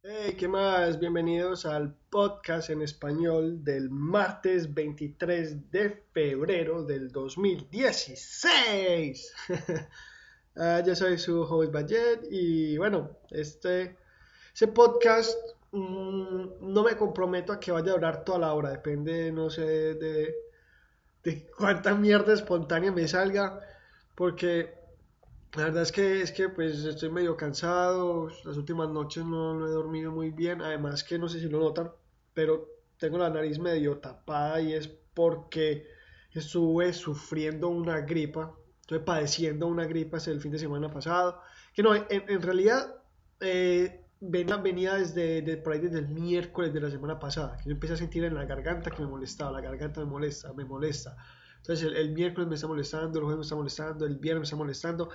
Hey, ¿qué más? Bienvenidos al podcast en español del martes 23 de febrero del 2016. Ah, yo soy su host Bayet y bueno, este, ese podcast mm, no me comprometo a que vaya a durar toda la hora, depende, no sé, de cuánta mierda espontánea me salga, porque la verdad es que, es que pues estoy medio cansado, las últimas noches no, no he dormido muy bien, además que no sé si lo notan, pero tengo la nariz medio tapada y es porque estuve sufriendo una gripa, estuve padeciendo una gripa desde el fin de semana pasado, que no, en, en realidad eh, venía, venía desde, de, por ahí desde el miércoles de la semana pasada, que yo empecé a sentir en la garganta que me molestaba, la garganta me molesta, me molesta. Entonces el, el miércoles me está molestando, el jueves me está molestando, el viernes me está molestando,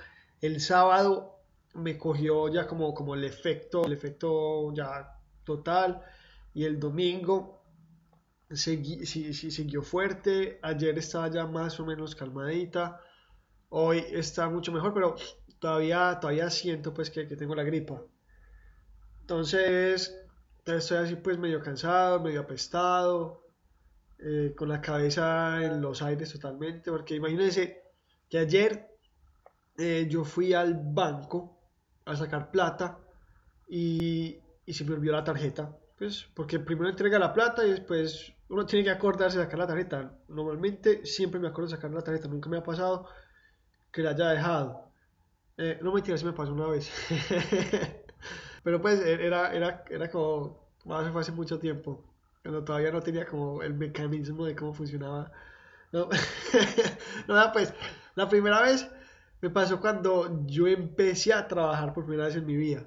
el sábado me cogió ya como, como el efecto, el efecto ya total, y el domingo siguió fuerte, ayer estaba ya más o menos calmadita, hoy está mucho mejor, pero todavía, todavía siento pues que, que tengo la gripa. Entonces, estoy así pues medio cansado, medio apestado, eh, con la cabeza en los aires totalmente, porque imagínense que ayer eh, yo fui al banco a sacar plata y, se me olvidó la tarjeta, pues porque primero entrega la plata y después uno tiene que acordarse de sacar la tarjeta. Normalmente siempre me acuerdo de sacar la tarjeta, nunca me ha pasado que la haya dejado. Eh, no me entiendes, se me pasó una vez. Pero pues e-, era, era, era como, fue hace mucho tiempo, cuando todavía no tenía como el mecanismo de cómo funcionaba. No, no pues la primera vez me pasó cuando yo empecé a trabajar por primera vez en mi vida,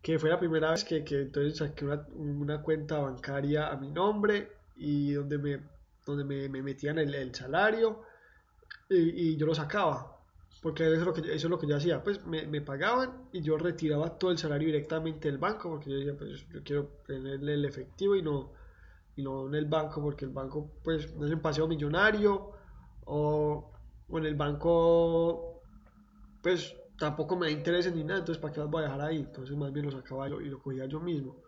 que fue la primera vez que, que entonces saqué una, una, cuenta bancaria a mi nombre y donde me, donde me, me metían el, el salario y, yo lo sacaba porque eso es lo que, eso es lo que yo hacía, pues me, me, pagaban y yo retiraba todo el salario directamente del banco, porque yo decía, pues yo quiero tenerle el efectivo y no, y no en el banco, porque el banco, pues, no es un paseo millonario, o, o en el banco, pues, tampoco me da ni nada, entonces, ¿para qué las voy a dejar ahí? Entonces, más bien lo sacaba yo y lo cogía yo mismo.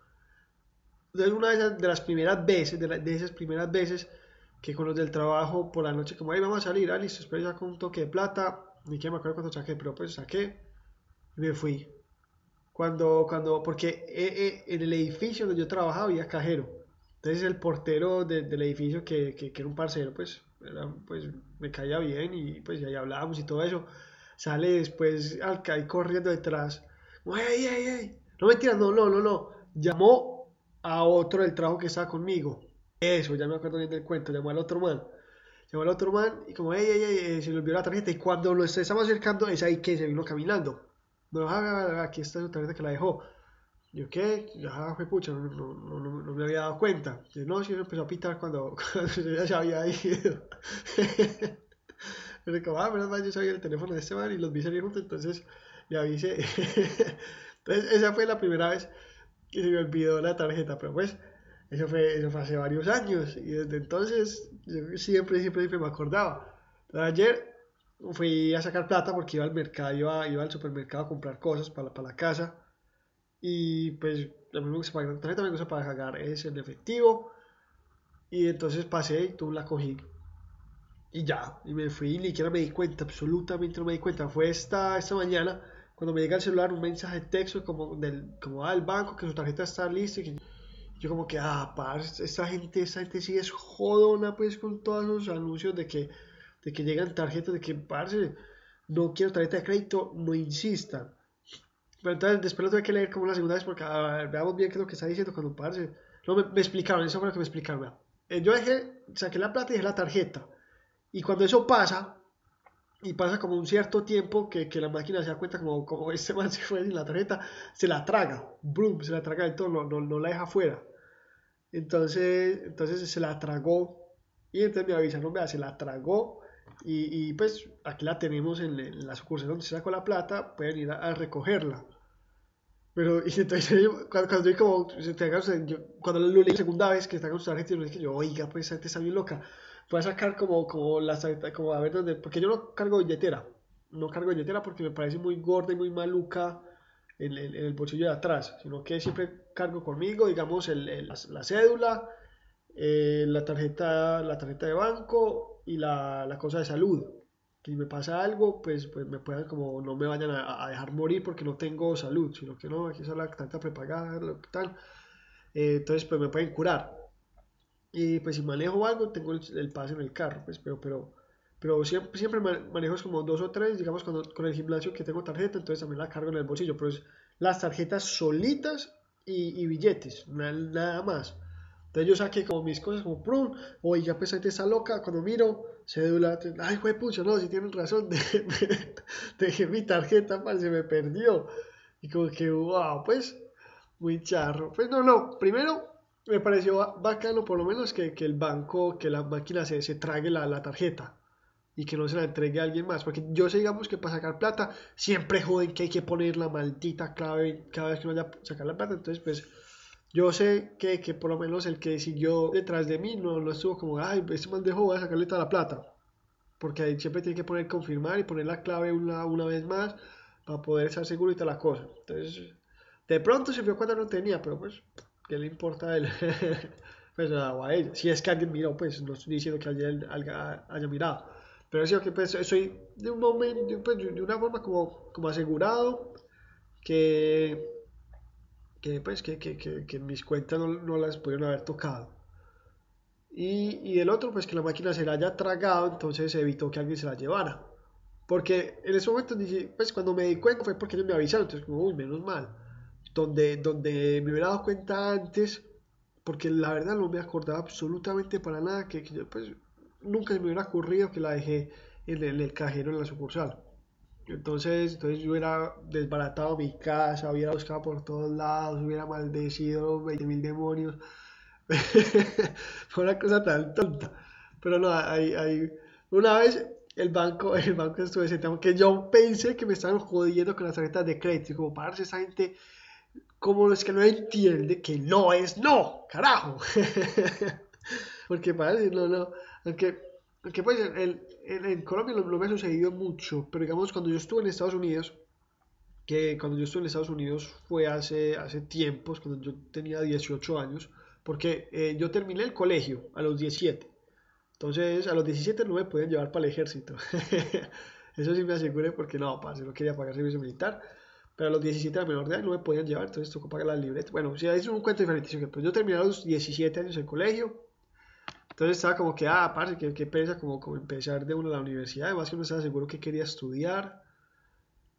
Entonces, una de, esas, de las primeras veces, de, la, esas primeras veces, que con los del trabajo por la noche, como ahí vamos a salir, ah, listo, espera ya con un toque de plata, ni que me acuerdo cuando saqué, pero pues saqué y me fui. Cuando, cuando, porque eh, eh, en el edificio donde yo trabajaba había cajero. Entonces el portero de, del edificio, que, que, que, era un parcero, pues, pues me caía bien y pues ahí hablábamos y todo eso. Sale después al caer corriendo detrás. ¡Ey, ey, ey! No mentira, no, no, no, no. Llamó a otro del trabajo que estaba conmigo. Eso, ya me acuerdo bien del cuento. Llamó al otro man llamó al otro man y como, ey, ey, ey, se le olvidó la tarjeta. Y cuando lo estamos acercando, es ahí que se vino caminando. No, ah, aquí está su tarjeta que la dejó. Yo, ¿qué? Ya, fue pucha, no, no, no, no, me había dado cuenta. Yo, no, sí, me empezó a pitar cuando, cuando ya se había ido. Pero como, ah, menos mal, yo sabía el teléfono de este man y los vi salir juntos, entonces le avisé. entonces, esa fue la primera vez que se me olvidó la tarjeta. Pero pues, eso fue, eso fue hace varios años y desde entonces yo siempre, siempre, siempre me acordaba. Entonces, ayer fui a sacar plata porque iba al mercado, iba, iba al supermercado a comprar cosas para, para la casa y pues a mí me gusta pagar tarjeta, me gusta pagar es en efectivo y entonces pasé y tú la cogí y ya, y me fui ni siquiera me di cuenta, absolutamente no me di cuenta. Fue esta, esta mañana cuando me llega al celular un mensaje de texto como del como al banco que su tarjeta está lista y que yo como que, ah, parce, esta gente, esta gente sí es jodona, pues, con todos los anuncios de que, de que llegan tarjetas, de que, parce, no quiero tarjeta de crédito, no insistan. Pero entonces después lo tuve que leer como la segunda vez porque ver, veamos bien qué es lo que está diciendo cuando parce. No, me, me explicaron, eso fue lo que me explicaron. Eh, yo dejé, saqué la plata y dejé la tarjeta. Y cuando eso pasa, y pasa como un cierto tiempo que, que la máquina se da cuenta como, como este man se fue sin la tarjeta, se la traga, boom, se la traga del todo, no, no, no la deja afuera. Entonces, entonces se la tragó y entonces me avisaron, vea, se la tragó y, y pues aquí la tenemos en, en, la sucursal donde se sacó la plata, pueden ir a, a recogerla. Pero y entonces cuando, cuando yo como, cuando lo leí la segunda vez que está con su tarjeta, yo dije, oiga, pues esa gente está bien loca. A sacar como, como la como a ver dónde, porque yo no cargo billetera, no cargo billetera porque me parece muy gorda y muy maluca en, el bolsillo de atrás, sino que siempre cargo conmigo, digamos, el, la, cédula, eh, la, tarjeta, la tarjeta de banco y la, la cosa de salud. Si me pasa algo, pues, pues me puedan como, no me vayan a, dejar morir porque no tengo salud, sino que no, aquí está la tarjeta prepagada, que tal. Eh, entonces, pues me pueden curar. Y pues si manejo algo, tengo el, pase en el carro, pues, pero, pero, pero siempre, siempre manejo como dos o tres, digamos, cuando, con el gimnasio que tengo tarjeta, entonces también la cargo en el bolsillo, pero es las tarjetas solitas y, billetes, nada, más. Entonces yo saqué como mis cosas, como prum, oye, ya pues está loca, cuando miro, cédula, ay, fue pucho, no, si tienen razón, dejé mi tarjeta, se me perdió. Y como que, wow, pues, muy charro. Pues no, no, primero me pareció bacano por lo menos que, que el banco, que la máquina se, se trague la, la, tarjeta y que no se la entregue a alguien más. Porque yo sé, digamos, que para sacar plata siempre joden que hay que poner la maldita clave cada vez que uno vaya a sacar la plata. Entonces, pues yo sé que, que por lo menos el que siguió detrás de mí no, no estuvo como, ay, este mal dejó, voy a sacarle toda la plata. Porque ahí siempre tiene que poner confirmar y poner la clave una, una vez más para poder estar seguro y toda la cosa. Entonces, de pronto se vio cuando no tenía, pero pues ¿Qué le importa él? pues a, a ella. Si es que alguien miró, pues no estoy diciendo que alguien haya, mirado. Pero es que pues soy de un momento, pues, de una forma como, como asegurado que, que pues que, que, que, mis cuentas no, no, las pudieron haber tocado. Y, y el otro, pues que la máquina se la haya tragado, entonces evitó que alguien se la llevara. Porque en ese momento, pues cuando me di cuenta fue porque ellos me avisaron, entonces como, uy, menos mal donde, donde me hubiera dado cuenta antes, porque la verdad no me acordaba absolutamente para nada, que, pues, nunca me hubiera ocurrido que la dejé en el, cajero en la sucursal. Entonces, entonces yo hubiera desbaratado mi casa, hubiera buscado por todos lados, hubiera maldecido 20 mil demonios. Fue una cosa tan tonta. Pero no, hay, hay... una vez el banco, el banco estuvo ese tema que yo pensé que me estaban jodiendo con las tarjetas de crédito. Como para esa gente como es que no entiende que no es no, carajo. Porque parece, no, no, aunque, aunque pues el, en Colombia no, me ha sucedido mucho, pero digamos cuando yo estuve en Estados Unidos, que cuando yo estuve en Estados Unidos fue hace, hace tiempos, cuando yo tenía 18 años, porque eh, yo terminé el colegio a los 17. Entonces a los 17 no me podían llevar para el ejército. Eso sí me aseguré porque no, parce, no quería pagar servicio militar pero a los 17 a menor de edad no me podían llevar, entonces tocó pagar la libreta. Bueno, si es un cuento diferente. Pues yo terminé a los 17 años en colegio, entonces estaba como que, ah, aparte, que, que pesa como, como empezar de uno a la universidad, además que no estaba seguro que quería estudiar.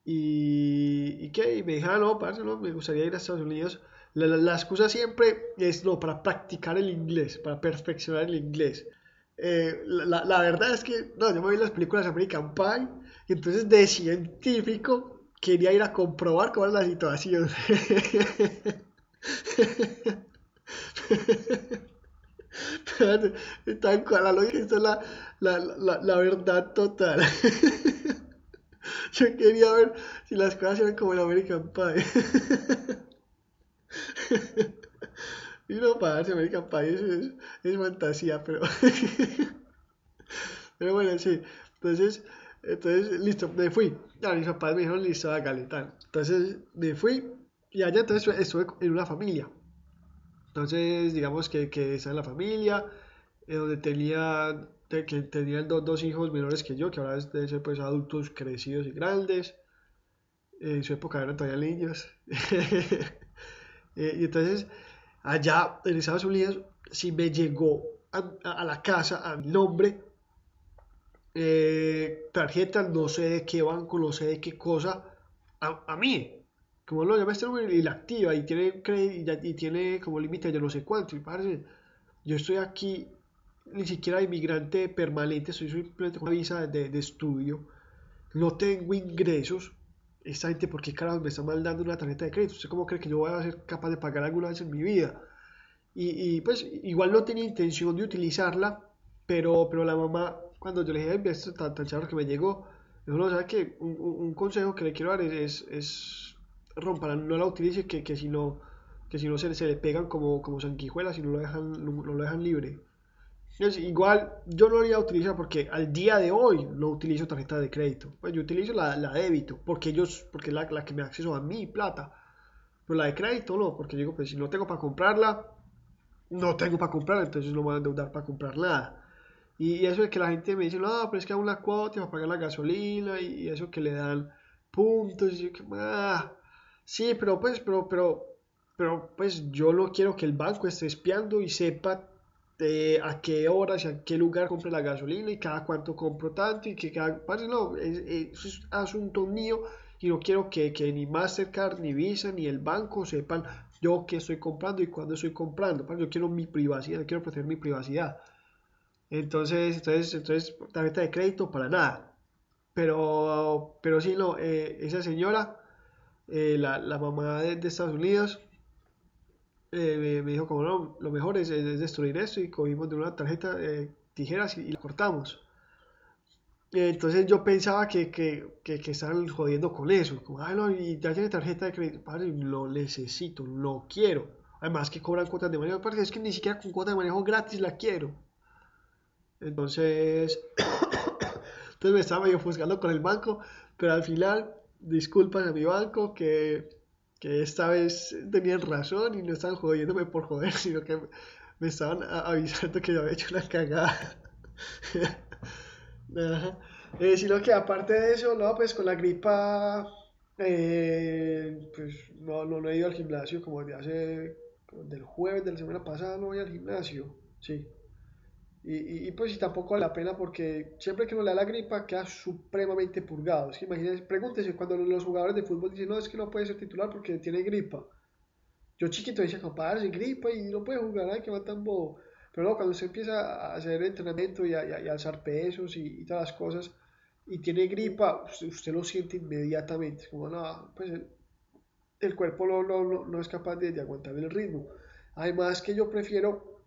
Y, y que y me dijeron, ah, no, parce, no, me gustaría ir a Estados Unidos. La, la, excusa siempre es, no, para practicar el inglés, para perfeccionar el inglés. Eh, la, la, verdad es que, no, yo me vi las películas American Pie, y entonces de científico quería ir a comprobar cómo era la situación. Tal cual, la lógica, es la, la, la, la verdad total. Yo quería ver si las cosas eran como en American Pie. y no, para American Pie es, es fantasía, pero. pero bueno, sí. Entonces, entonces, listo, me fui. Ya mis papás me dijeron, listo, hágale, tal. Entonces, me fui y allá entonces estuve en una familia. Entonces, digamos que, que esa es la familia, eh, donde tenía, que tenían dos hijos menores que yo, que ahora deben ser pues adultos crecidos y grandes. en su época eran todavía niños. Eh, y entonces, allá en Estados Unidos, si me llegó a, a la casa a mi nombre eh, tarjeta, no sé de qué banco, no sé de qué cosa, a, mí, como lo llama este número y la activa y tiene y tiene como límite yo no sé cuánto, y parece, yo estoy aquí ni siquiera inmigrante permanente, soy simplemente con una visa de, estudio, no tengo ingresos, esta gente, ¿por qué carajo me está mal dando una tarjeta de crédito? ¿Usted cómo cree que yo voy a ser capaz de pagar alguna vez en mi vida? Y, y pues igual no tenía intención de utilizarla, pero, pero la mamá cuando yo le dije, esto tan, tan que me llegó, dijo, no, ¿sabes qué? Un, un, consejo que le quiero dar es, es, rompa, no la utilice, que, que si no, que si no se, se le pegan como, como sanguijuelas y no lo dejan, no, lo dejan libre. igual yo no lo iba a utilizar porque al día de hoy no utilizo tarjeta de crédito. Pues yo utilizo la, la débito porque ellos, porque es la, la, que me acceso a mi plata. Pero la de crédito no, porque digo, pues si no tengo para comprarla, no tengo para comprarla, entonces no me voy a endeudar para comprar nada. Y, eso de que la gente me dice, no, pero es que aún la cuota para pagar la gasolina y, eso que le dan puntos. Y yo que, ah, sí, pero pues, pero, pero, pero pues yo no quiero que el banco esté espiando y sepa de a qué horas y a qué lugar compre la gasolina y cada cuánto compro tanto y que cada... no, es, es asunto mío y no quiero que, que, ni Mastercard, ni Visa, ni el banco sepan yo qué estoy comprando y cuándo estoy comprando. Yo quiero mi privacidad, quiero proteger mi privacidad. Entonces, entonces, entonces tarjeta de crédito para nada. Pero, pero sí, no, eh, esa señora, eh, la, mamá de, Estados Unidos, eh, me, dijo como no, lo mejor es, destruir esto y cogimos de una tarjeta eh, tijeras y, la cortamos. Entonces yo pensaba que, que, que, estaban jodiendo con eso, como, ah, no, y ya tiene tarjeta de crédito, padre, lo necesito, lo quiero. Además que cobran cuotas de manejo, porque es que ni siquiera con cuotas de manejo gratis la quiero. Entonces, entonces me estaba yo buscando con el banco, pero al final, disculpas a mi banco que que esta vez tenían razón y no estaban jodiéndome por joder, sino que me estaban avisando que yo había hecho una cagada. eh, sino que aparte de eso, no, pues con la gripa, eh, pues no, no, no, he ido al gimnasio como desde hace, del jueves de la semana pasada no voy al gimnasio, sí. Y, y, pues y tampoco vale la pena porque siempre que uno le da la gripa queda supremamente purgado. Es que imagínense, pregúntese cuando los jugadores de fútbol dicen, no, es que no puede ser titular porque tiene gripa. Yo chiquito decía, compadre, gripa y no puede jugar, ay, que va tan bobo. Pero no, cuando usted empieza a hacer entrenamiento y a, alzar pesos y, todas las cosas y tiene gripa, usted, lo siente inmediatamente. Como, no, pues el, cuerpo no, no, no, es capaz de, de aguantar el ritmo. Además que yo prefiero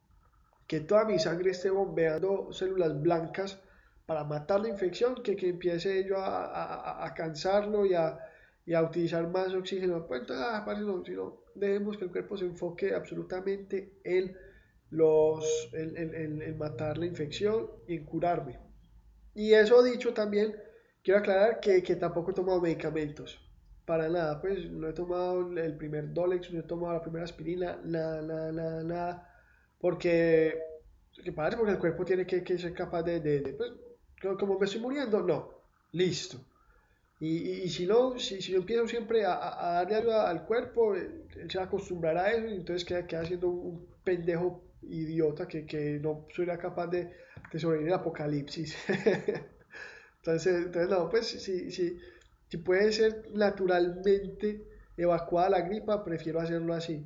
que toda mi sangre esté bombeando células blancas para matar la infección, que, que empiece yo a, a, cansarlo y a, y a, utilizar más oxígeno. Pues ah, no, sino dejemos que el cuerpo se enfoque absolutamente en, los, en, matar la infección y en curarme. Y eso dicho también, quiero aclarar que, que tampoco he tomado medicamentos. Para nada, pues no he tomado el primer Dolex, no he tomado la primera aspirina, nada, nada, nada porque, ¿qué pasa? Porque el cuerpo tiene que, que ser capaz de, de, pues, como me estoy muriendo, no, listo. Y, y, si no, si, si, yo empiezo siempre a, a darle ayuda al cuerpo, él, se va a acostumbrar a eso y entonces queda, queda siendo un pendejo idiota que, que no sería capaz de, de sobrevivir al apocalipsis. entonces, entonces, no, pues si, si, si puede ser naturalmente evacuada la gripa, prefiero hacerlo así.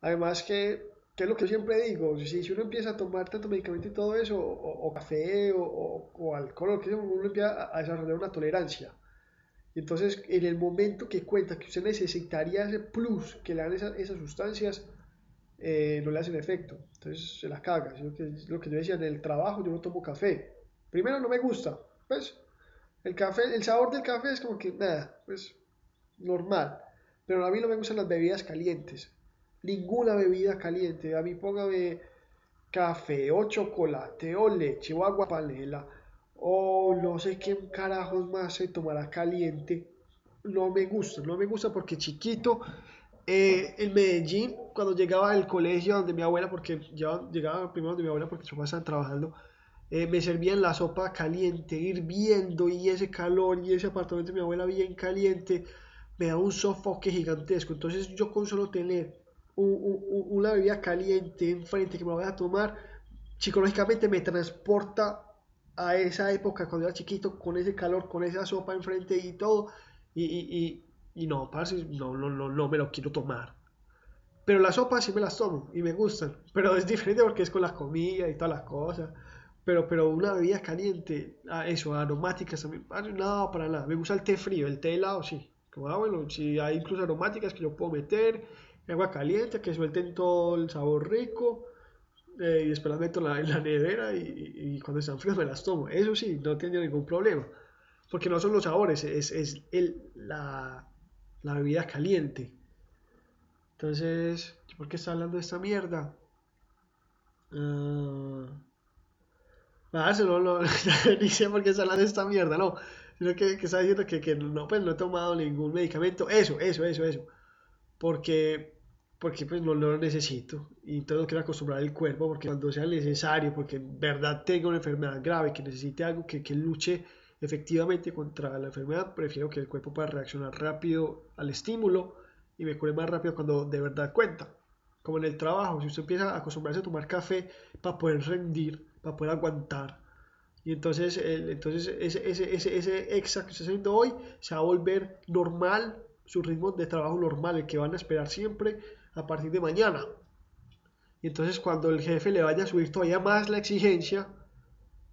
Además que que es lo que yo siempre digo, si, si uno empieza a tomar tanto medicamento y todo eso, o, café, o, alcohol, que uno empieza a, desarrollar una tolerancia. Y entonces, en el momento que cuenta que usted necesitaría ese plus que le dan esas, sustancias, eh, no le hacen efecto. Entonces, se las caga. Lo que, lo que yo decía, en el trabajo yo no tomo café. Primero, no me gusta. Pues, el café, el sabor del café es como que, nada, pues, normal. Pero a mí no me gustan las bebidas calientes ninguna bebida caliente. A mí póngame café o chocolate o leche o agua panela o no sé qué carajos más se tomará caliente. No me gusta, no me gusta porque chiquito eh, en Medellín, cuando llegaba al colegio donde mi abuela, porque yo llegaba primero donde mi abuela porque sus papás estaban trabajando, eh, me servían la sopa caliente, hirviendo y ese calor y ese apartamento de mi abuela bien caliente, me da un sofoque gigantesco. Entonces yo con solo tener una bebida caliente enfrente que me voy a tomar, psicológicamente me transporta a esa época cuando era chiquito, con ese calor, con esa sopa enfrente y todo, y, y, y, no, parce, no, no, no, no me lo quiero tomar. Pero las sopas sí me las tomo y me gustan, pero es diferente porque es con la comida y todas las cosas. Pero, pero una bebida caliente, ah, eso, aromáticas también, no, para nada. Me gusta el té frío, el té helado, sí. Como, ah, bueno, si hay incluso aromáticas que yo puedo meter, agua caliente, que suelten todo el sabor rico. Eh, y después las meto en la, en la nevera y, cuando están frías me las tomo. Eso sí, no tiene ningún problema. Porque no son los sabores, es, es el, la, la, bebida caliente. Entonces, ¿por qué está hablando de esta mierda? Uh, no, no, ni sé por qué está hablando de esta mierda, no. Sino que, que está diciendo que, que no, pues no he tomado ningún medicamento. Eso, eso, eso, eso. Porque, porque pues no, lo necesito. Y entonces no quiero acostumbrar el cuerpo porque cuando sea necesario, porque en verdad tengo una enfermedad grave, que necesite algo que, que luche efectivamente contra la enfermedad, prefiero que el cuerpo pueda reaccionar rápido al estímulo y me cure más rápido cuando de verdad cuenta. Como en el trabajo, si usted empieza a acostumbrarse a tomar café para poder rendir, para poder aguantar, y entonces, entonces ese, ese, ese, ese extra que usted está haciendo hoy se va a volver normal, su ritmo de trabajo normal, el que van a esperar siempre a partir de mañana. Y entonces cuando el jefe le vaya a subir todavía más la exigencia,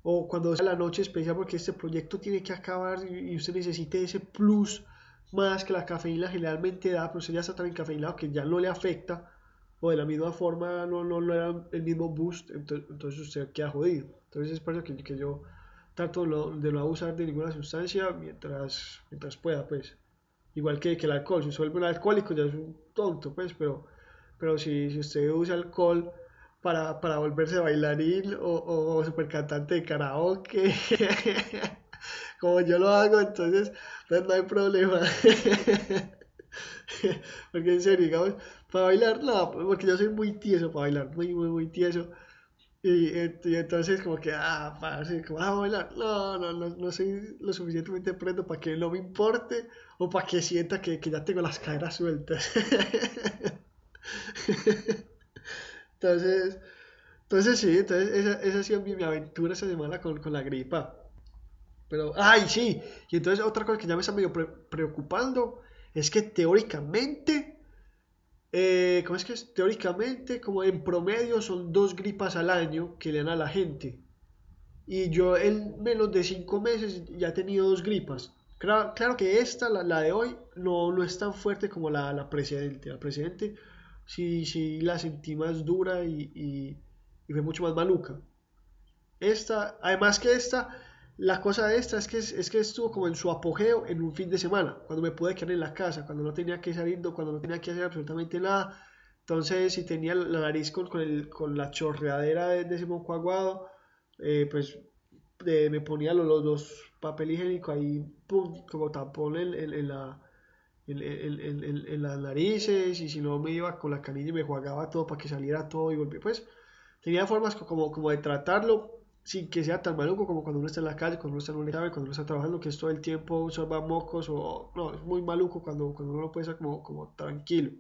o cuando sea la noche especial porque este proyecto tiene que acabar y, usted necesite ese plus más que la cafeína generalmente da, pero usted ya está tan encafeinado que ya no le afecta, o de la misma forma no, no, le da el mismo boost, entonces, entonces usted queda jodido. Entonces es por eso que, que yo trato de no abusar de ninguna sustancia mientras, mientras pueda, pues. Igual que, que el alcohol, si usted vuelve un alcohólico ya es un tonto, pues, pero, pero si, si usted usa alcohol para, para volverse bailarín o, o, super cantante de karaoke, como yo lo hago, entonces pues, no hay problema. porque en serio, digamos, para bailar, no, porque yo soy muy tieso para bailar, muy, muy, muy tieso. Y, y, entonces como que, ah, parce, como, ah, bailar, no, no, no, no soy lo suficientemente prendo para que no me importe o para que sienta que, que ya tengo las caderas sueltas. entonces, entonces sí, entonces esa, esa ha sido mi, mi aventura esa semana con, con, la gripa. Pero, ay, sí, y entonces otra cosa que ya me está medio preocupando es que teóricamente eh, ¿cómo es que? Teóricamente, como en promedio son dos gripas al año que le dan a la gente. Y yo en menos de cinco meses ya he tenido dos gripas. Claro, claro que esta, la, la, de hoy, no, no es tan fuerte como la, la precedente. La precedente sí, sí la sentí más dura y, y, y fue mucho más maluca. Esta, además que esta, la cosa de esta es que, es que estuvo como en su apogeo en un fin de semana, cuando me pude quedar en la casa, cuando no tenía que salir, cuando no tenía que hacer absolutamente nada. Entonces, si tenía la nariz con, la chorreadera de, ese moco aguado, eh, pues me ponía los, los, dos papel higiénico ahí, pum, como tampón en, la, en, las narices, y si no me iba con la canilla y me jugaba todo para que saliera todo y volví. Pues tenía formas como de tratarlo, sin que sea tan maluco como cuando uno está en la calle, cuando uno está en un examen, cuando uno está trabajando, que es todo el tiempo sorba mocos o no, es muy maluco cuando, cuando uno puede estar como, como tranquilo.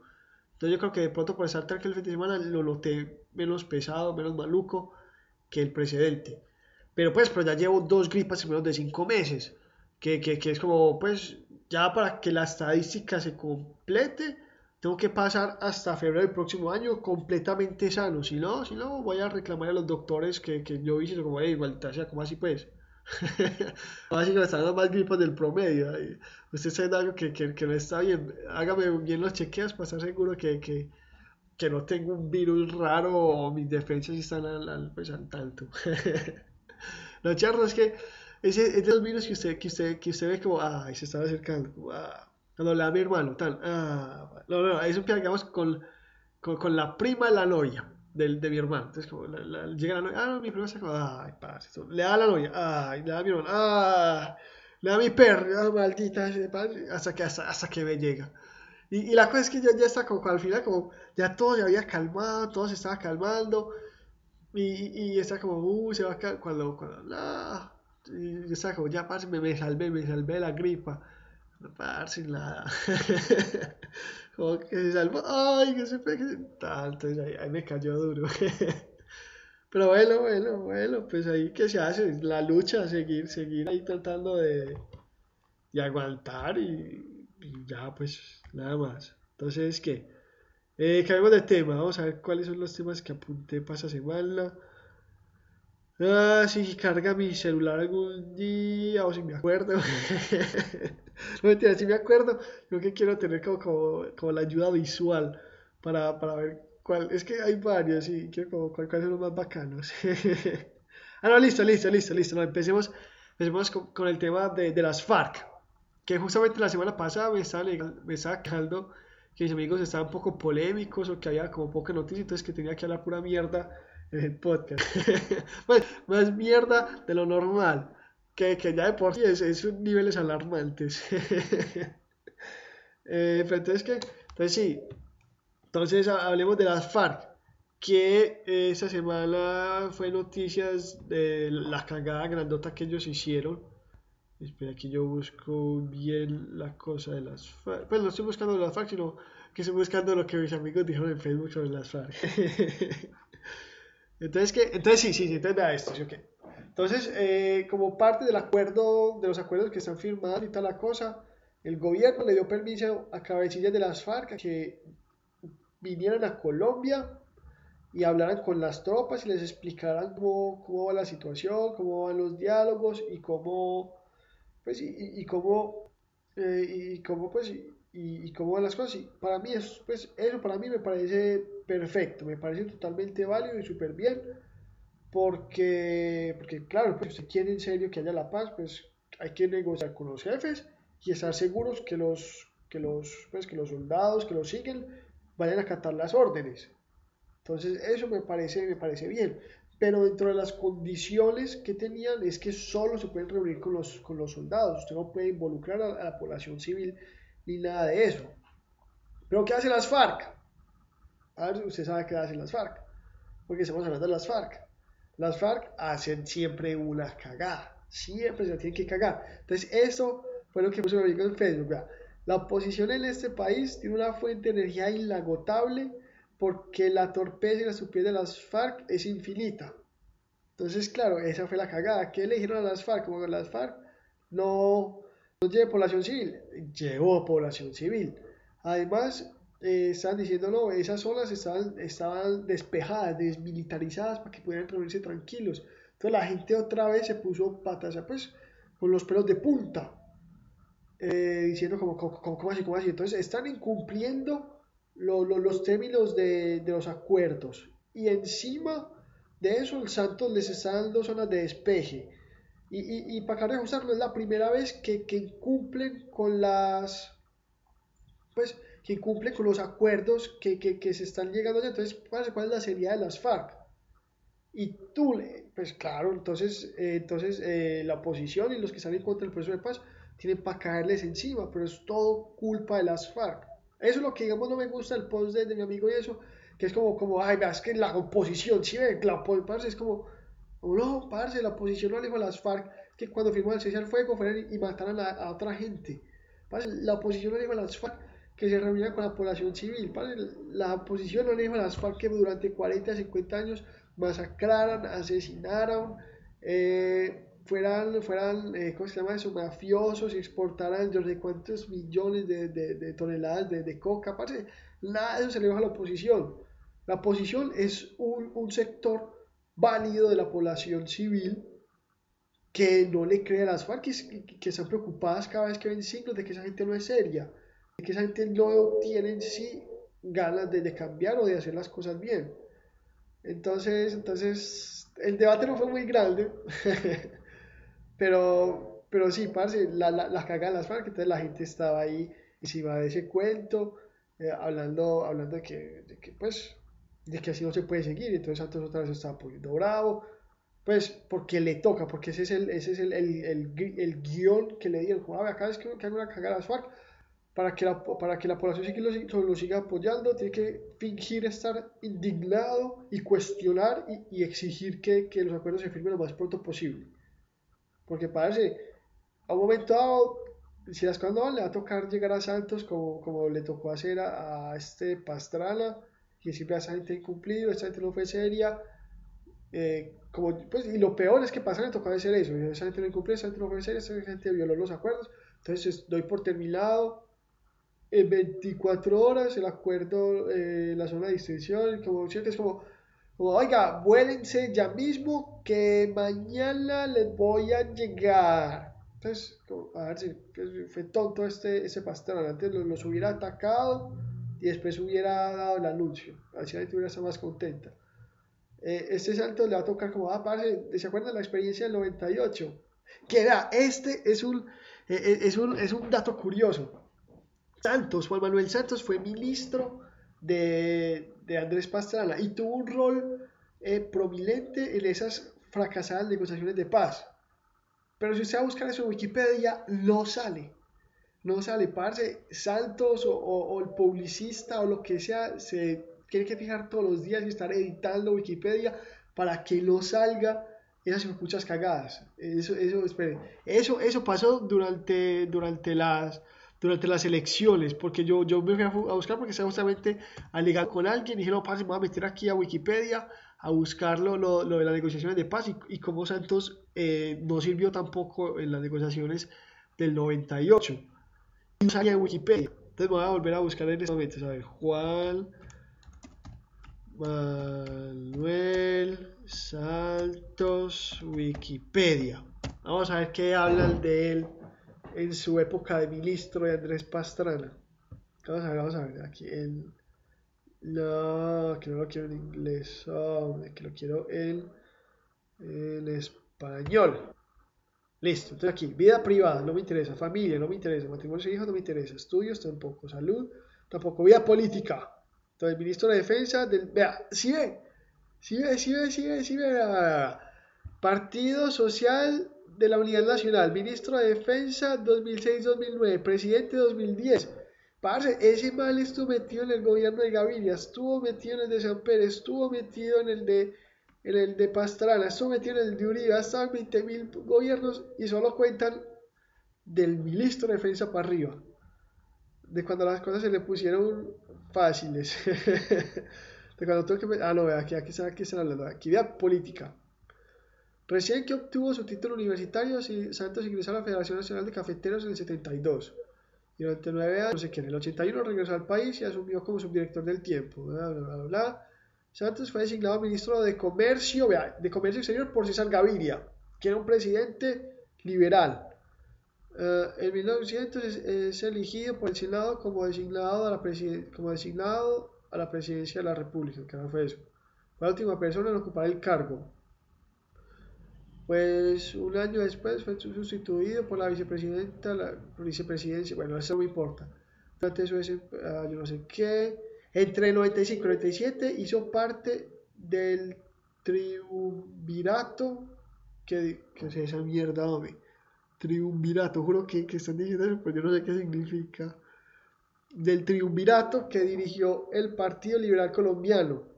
Entonces yo creo que de pronto por estar tranquilo el fin de semana lo noté menos pesado, menos maluco que el precedente. Pero pues, pero ya llevo dos gripas en menos de cinco meses, que, que, que es como, pues, ya para que la estadística se complete, tengo que pasar hasta febrero del próximo año completamente sano. Si no, si no, voy a reclamar a los doctores que, que yo hice como, hey, igual, sea, como así pues. así que me están dando más gripas del promedio. Usted está algo que, que, que, no está bien. Hágame bien los chequeos para estar seguro que, que, que no tengo un virus raro o mis defensas están al, al, pues, al tanto. Lo charro es que ese, es de los virus que usted, que usted, que usted ve como, ay, se estaba acercando. Cuando le da a mi hermano, tal. Ah, no, no, eso empieza, digamos, con, con, con, la prima de la novia de, de mi hermano. Entonces, como llega la novia, ah, no, mi prima se acaba, ay, pasa, le da a la novia, ay, le da a mi hermano, ah, le da a mi perro, ah, maldita, hasta que, hasta, hasta que me llega. Y, y, la cosa es que ya, ya está como, al final, como, ya todo se había calmado, todo se estaba calmando. Y, y, está como, uh, se va a cuando, cuando, ah, y está como, ya, parce, me, me salvé, me salvé la gripa sin nada. Como que se salvó, ay, que se pegue. Tanto, ahí, ahí me cayó duro. Pero bueno, bueno, bueno, pues ahí que se hace, la lucha, seguir, seguir ahí tratando de, de aguantar y, y, ya, pues nada más. Entonces, ¿qué? Eh, caemos de tema, vamos a ver cuáles son los temas que apunté para esa semana. Ah, si carga mi celular algún día o si me acuerdo. no mentira, si me acuerdo. Yo que quiero tener como, como, la ayuda visual para, para, ver cuál. Es que hay varios y quiero como cuáles son los más bacanos. ah, no, listo, listo, listo, listo. No, empecemos, empecemos con, el tema de, de, las FARC. Que justamente la semana pasada me estaba, me estaba quejando que mis amigos estaban un poco polémicos o que había como poca noticia, entonces que tenía que hablar pura mierda en el podcast. pues, más mierda de lo normal, que, que ya de por sí es, es niveles alarmantes. eh, pero entonces, ¿qué? Entonces sí, entonces hablemos de las FARC, que esa semana fue noticias de la cagada grandota que ellos hicieron. Espera, aquí yo busco bien la cosa de las FARC. Pues no estoy buscando las FARC, sino que estoy buscando lo que mis amigos dijeron en Facebook sobre las FARC. entonces, ¿qué? Entonces sí, sí, sí, entonces vea esto, ¿sí Entonces, eh, como parte del acuerdo, de los acuerdos que están firmados y tal la cosa, el gobierno le dio permiso a cabecillas de las FARC que vinieran a Colombia y hablaran con las tropas y les explicaran cómo, cómo va la situación, cómo van los diálogos y cómo, pues, y, y cómo, eh, y cómo, pues, y, y, cómo van las cosas. Y para mí, eso, pues, eso para mí me parece perfecto, me parece totalmente válido y súper bien, porque, porque claro, pues, si quiere en serio que haya la paz, pues hay que negociar con los jefes y estar seguros que los, que los, pues, que los soldados que los siguen vayan a acatar las órdenes. Entonces, eso me parece, me parece bien. Pero dentro de las condiciones que tenían es que solo se pueden reunir con los, con los soldados. Usted no puede involucrar a, la población civil ni nada de eso. Pero ¿qué hacen las FARC? A ver, usted sabe qué hacen las FARC. Porque estamos hablando de las FARC. Las FARC hacen siempre una cagada. Siempre se la tienen que cagar. Entonces, eso fue lo que puse en Facebook. La oposición en este país tiene una fuente de energía inagotable porque la torpeza y la estupidez de las FARC es infinita. Entonces, claro, esa fue la cagada. ¿Qué le dijeron a las FARC? Como las FARC no, no lleve población civil, llevó población civil. Además, eh, están diciendo, no, esas zonas estaban, estaban despejadas, desmilitarizadas para que pudieran reunirse tranquilos. Entonces la gente otra vez se puso patas, pues, con los pelos de punta, eh, diciendo como, como, como, así, como así. Entonces están incumpliendo los términos de, los acuerdos. Y encima de eso, el Santos les está dando zonas de despeje. Y, y, de ajustar, no es la primera vez que, que cumplen con las. Pues, que cumplen con los acuerdos que, se están llegando allá. Entonces, ¿cuál, es la seriedad de las FARC? Y tú, pues claro, entonces, eh, entonces eh, la oposición y los que están en contra del proceso de paz tienen para caerles encima, pero es todo culpa de las FARC. Eso es lo que, digamos, no me gusta el post de, mi amigo y eso, que es como, como ay, es que la oposición, si ve, la oposición, es como, no, parce, la oposición no le dijo a las FARC que cuando firmó el cese al fuego fueran y mataran a, otra gente. la oposición no le dijo a las FARC que se reunieran con la población civil. la oposición no le dijo a las FARC que durante 40, 50 años masacraran, asesinaran, eh, fueran, fueran eh, ¿cómo se llama eso? Mafiosos exportaran yo sé cuántos millones de, de, toneladas de, de, coca. Parce, nada de eso se le baja a la oposición. La oposición es un, un, sector válido de la población civil que no le cree a las FARC, que, están preocupadas cada vez que ven signos de que esa gente no es seria, de que esa gente no tiene en sí ganas de, cambiar o de hacer las cosas bien. Entonces, entonces, el debate no fue muy grande. Pero, pero sí, parce, la, la, las cagan las FARC, entonces la gente estaba ahí encima de ese cuento, eh, hablando, hablando de que, de que, pues, de que así no se puede seguir, entonces Santos otra vez estaba poniendo bravo, pues, porque le toca, porque ese es el, ese es el, el, el, el guion que le dieron, como, a ver, cada vez que, que haga una cagada las FARC, para que la, para que la población lo, lo, siga apoyando, tiene que fingir estar indignado y cuestionar y, y exigir que, que, los acuerdos se firmen lo más pronto posible. Porque parece, a un momento dado, si las cosas no le va a tocar llegar a Santos como, como le tocó hacer a, este Pastrana, decirle a esa gente incumplido, esa gente no fue seria. Eh, como, pues, y lo peor es que Pastrana le tocó hacer eso, esa gente no incumplió, esa gente no fue seria, esa gente violó los acuerdos. Entonces doy por terminado en 24 horas el acuerdo, eh, la zona de distinción, como es como oiga, vuélense ya mismo que mañana les voy a llegar. Entonces, a ver si pues, fue tonto este, ese pastor, antes los, hubiera atacado y después hubiera dado el anuncio, así la estado más contenta. Eh, este salto le va a tocar como, ah, parce, ¿se acuerdan la experiencia del 98? Que era, este es un, eh, eh, es un, es un dato curioso. Santos, Juan Manuel Santos fue ministro de, de Andrés Pastrana y tuvo un rol prominente en esas fracasadas negociaciones de paz. Pero si usted va a buscar eso en Wikipedia, no sale. No sale, parce. Santos o, el publicista o lo que sea se tiene que fijar todos los días y estar editando Wikipedia para que no salga esas muchas cagadas. Eso, eso, espere. Eso, eso pasó durante, durante las durante las elecciones, porque yo, yo me fui a, buscar porque estaba justamente alegando con alguien y dije, no, parce, me voy a meter aquí a Wikipedia a buscar lo, lo, de las negociaciones de paz y, y cómo Santos eh, no sirvió tampoco en las negociaciones del 98. No salía en Wikipedia. Entonces me voy a volver a buscar en este momento. A ver, Juan Manuel Santos Wikipedia. Vamos a ver qué hablan de él en su época de ministro de Andrés Pastrana. Vamos a ver, vamos a ver. Aquí en no, que no lo quiero en inglés, que lo quiero en, en español. Listo, entonces aquí, vida privada, no me interesa, familia, no me interesa, matrimonio y hijos, no me interesa, estudios tampoco, salud, tampoco, vida política. Entonces, ministro de defensa, del, vea, si ve, si ve, si ve, si ve, si ve, Partido Social de la Unidad Nacional, ministro de Defensa 2006-2009, presidente 2010 Parce, ese mal estuvo metido en el gobierno de Gaviria, estuvo metido en el de San Pérez, estuvo metido en el de, en el de Pastrana, metido en el de Uribe, ha estado en 20 mil gobiernos y solo cuentan del ministro de defensa para arriba. De cuando las cosas se le pusieron fáciles. de cuando tuvo que... Ah, no, aquí, aquí, aquí están hablando. Actividad política. Recién que obtuvo su título universitario, Santos ingresó a la Federación Nacional de Cafeteros en el 72 durante nueve años, no sé qué, en el 81 regresó al país y asumió como subdirector del tiempo. Bla, bla, bla, Santos fue designado ministro de Comercio, de Comercio Exterior por César Gaviria, que era un presidente liberal. Uh, en 1900 es, elegido por el Senado como designado, a la como designado a la presidencia de la República, que no fue eso. Fue la última persona en ocupar el cargo pues un año después fue sustituido por la vicepresidenta, la vicepresidencia, bueno, eso no importa. Eso es, ah, yo no sé qué. Entre el 95 y 97 hizo parte del triunvirato, que, que es esa mierda, hombre. Triunvirato, juro que, que están diciendo eso, pero yo no sé qué significa. Del triunvirato que dirigió el Partido Liberal Colombiano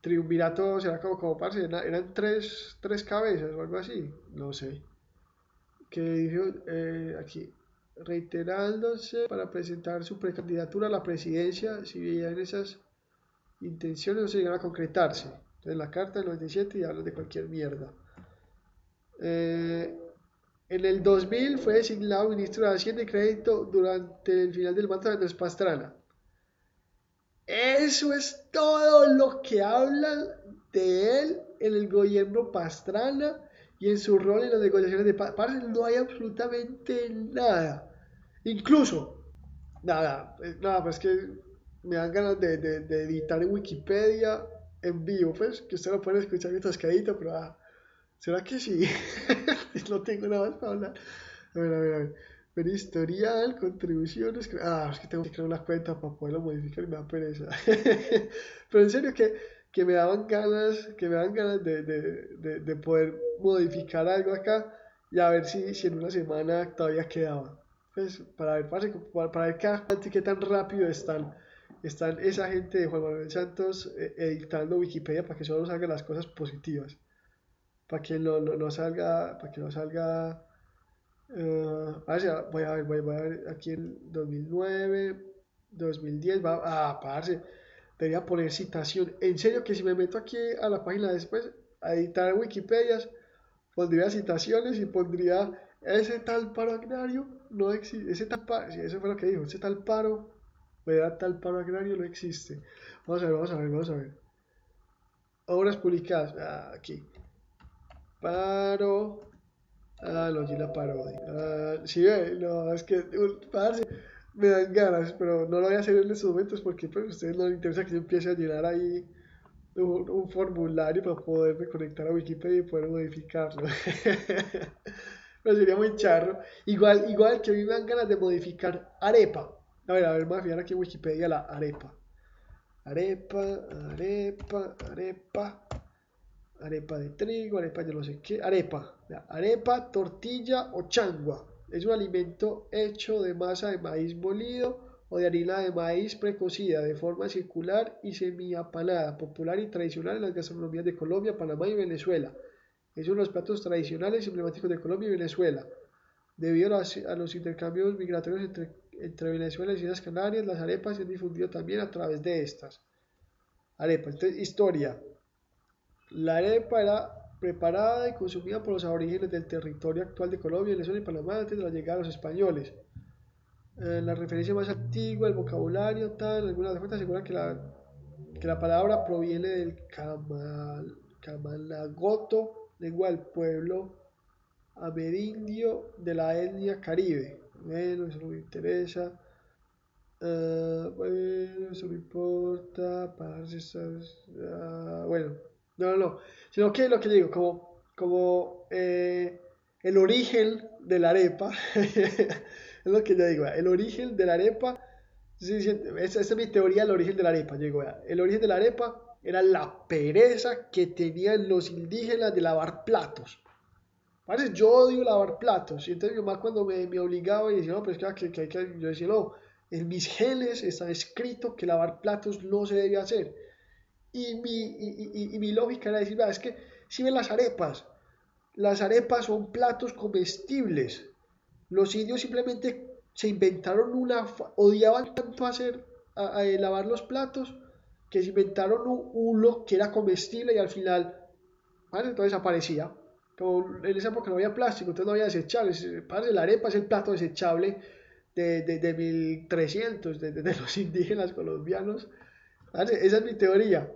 triunvirato será como, como parce, eran, tres, tres, cabezas o algo así, no sé. Que dijo eh, aquí, reiterándose para presentar su precandidatura a la presidencia, si bien esas intenciones no se llegan a concretarse. Entonces la carta del 97 y habla de cualquier mierda. Eh, en el 2000 fue designado ministro de Hacienda y Crédito durante el final del mandato de Andrés Pastrana. Eso es todo lo que hablan de él en el gobierno Pastrana y en su rol en las negociaciones de paz. no hay absolutamente nada. Incluso, nada, eh, nada, pues que me dan ganas de, editar en Wikipedia en vivo, pues, que usted lo puede escuchar mientras quedito, pero ah, ¿será que sí? no tengo nada más para hablar. A ver, a ver, a ver historial, contribuciones. Ah, es que tengo que crear una cuenta para poderlo modificar y me da pereza. Pero en serio que, que me daban ganas, que me dan ganas de, de, de, poder modificar algo acá y a ver si, si en una semana todavía quedaba. Pues para ver, para, para ver qué, tan rápido están están esa gente de Juan Manuel Santos eh, editando Wikipedia para que solo salgan las cosas positivas. Para que no, no, no salga, para que no salga Uh, voy a ver, voy a ver aquí en 2009, 2010, va, ah, parce, debería poner citación. En serio que si me meto aquí a la página después, a editar Wikipedia, pondría citaciones y pondría ese tal paro agrario no existe, ese tal paro, eso fue lo que dijo, ese tal paro, tal paro agrario no existe. Vamos a ver, vamos a ver, vamos a ver. Obras publicadas, ah, aquí. Paro Ah, no, la parodia. Ah, sí, no, es que, me dan ganas, pero no lo voy a hacer en estos momentos porque pues, a ustedes no les interesa que yo empiece a llenar ahí un, formulario para poderme conectar a Wikipedia y poder modificarlo. pero sería muy charro. Igual, igual que a mí me dan ganas de modificar arepa. A ver, a ver, voy a fijar aquí en Wikipedia la arepa. Arepa, arepa, arepa. arepa de trigo, arepa de no sé qué, arepa, arepa, tortilla o changua. Es un alimento hecho de masa de maíz molido o de harina de maíz precocida de forma circular y semiapanada, popular y tradicional en las gastronomías de Colombia, Panamá y Venezuela. Es uno de los platos tradicionales y emblemáticos de Colombia y Venezuela. Debido a, los intercambios migratorios entre, entre Venezuela y las Canarias, las arepas se han difundido también a través de estas. Arepa, entonces, historia. La arepa era preparada y consumida por los aborígenes del territorio actual de Colombia, Venezuela y Panamá antes de la llegada de los españoles. Eh, la referencia más antigua, el vocabulario, tal, algunas fuentes aseguran que la, que la palabra proviene del camal, camalagoto, lengua del pueblo amerindio de la etnia caribe. Bueno, eso no me interesa. Uh, bueno, eso no importa. Uh, bueno, no, no, no. Sino que lo que digo, como, como eh, el origen de la arepa, es lo que yo digo, el origen de la arepa, esa, es mi teoría del origen de la arepa. Yo digo, el origen de la arepa era la pereza que tenían los indígenas de lavar platos. Parece, yo odio lavar platos. Y entonces mi mamá cuando me, me obligaba y decía, no, pues que, que, que, yo decía, no, en mis genes está escrito que lavar platos no se debe hacer. Y mi, y, mi lógica era decir, es que si ven las arepas, las arepas son platos comestibles. Los indios simplemente se inventaron una, odiaban tanto hacer, a, lavar los platos, que se inventaron un que era comestible y al final, entonces aparecía. En esa época no había plástico, entonces no había desechables. la arepa es el plato desechable de, de, de 1300, de, de, los indígenas colombianos. Esa es mi teoría.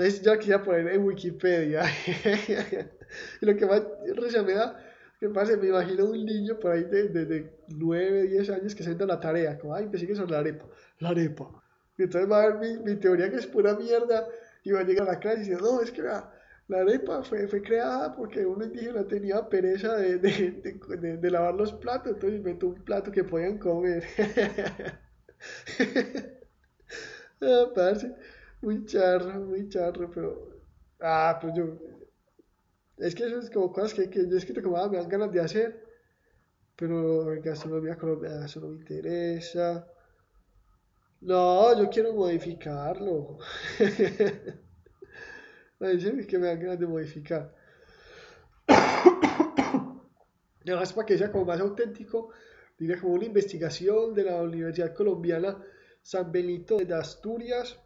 Entonces yo quería poner en Wikipedia. y lo que más risa me da, que pasa, me imagino un niño por ahí de, de, 9, 10 años que se entra la tarea, como, ay, sigue sobre la arepa, la arepa. Y entonces va a ver mi, mi, teoría que es pura mierda y va a llegar a la clase y dice, no, es que la, la arepa fue, fue creada porque un indígena tenía pereza de, de, de, lavar los platos, entonces inventó un plato que podían comer. ah, parce muy charro, muy charro, pero. Ah, pues yo. Es que eso es como cosas que, que yo he escrito como, ah, me dan ganas de hacer, pero gastronomía colombiana, eso no me interesa. No, yo quiero modificarlo. Me dicen que me dan ganas de modificar. Además, para que sea como más auténtico, diría como una investigación de la Universidad Colombiana San Benito de Asturias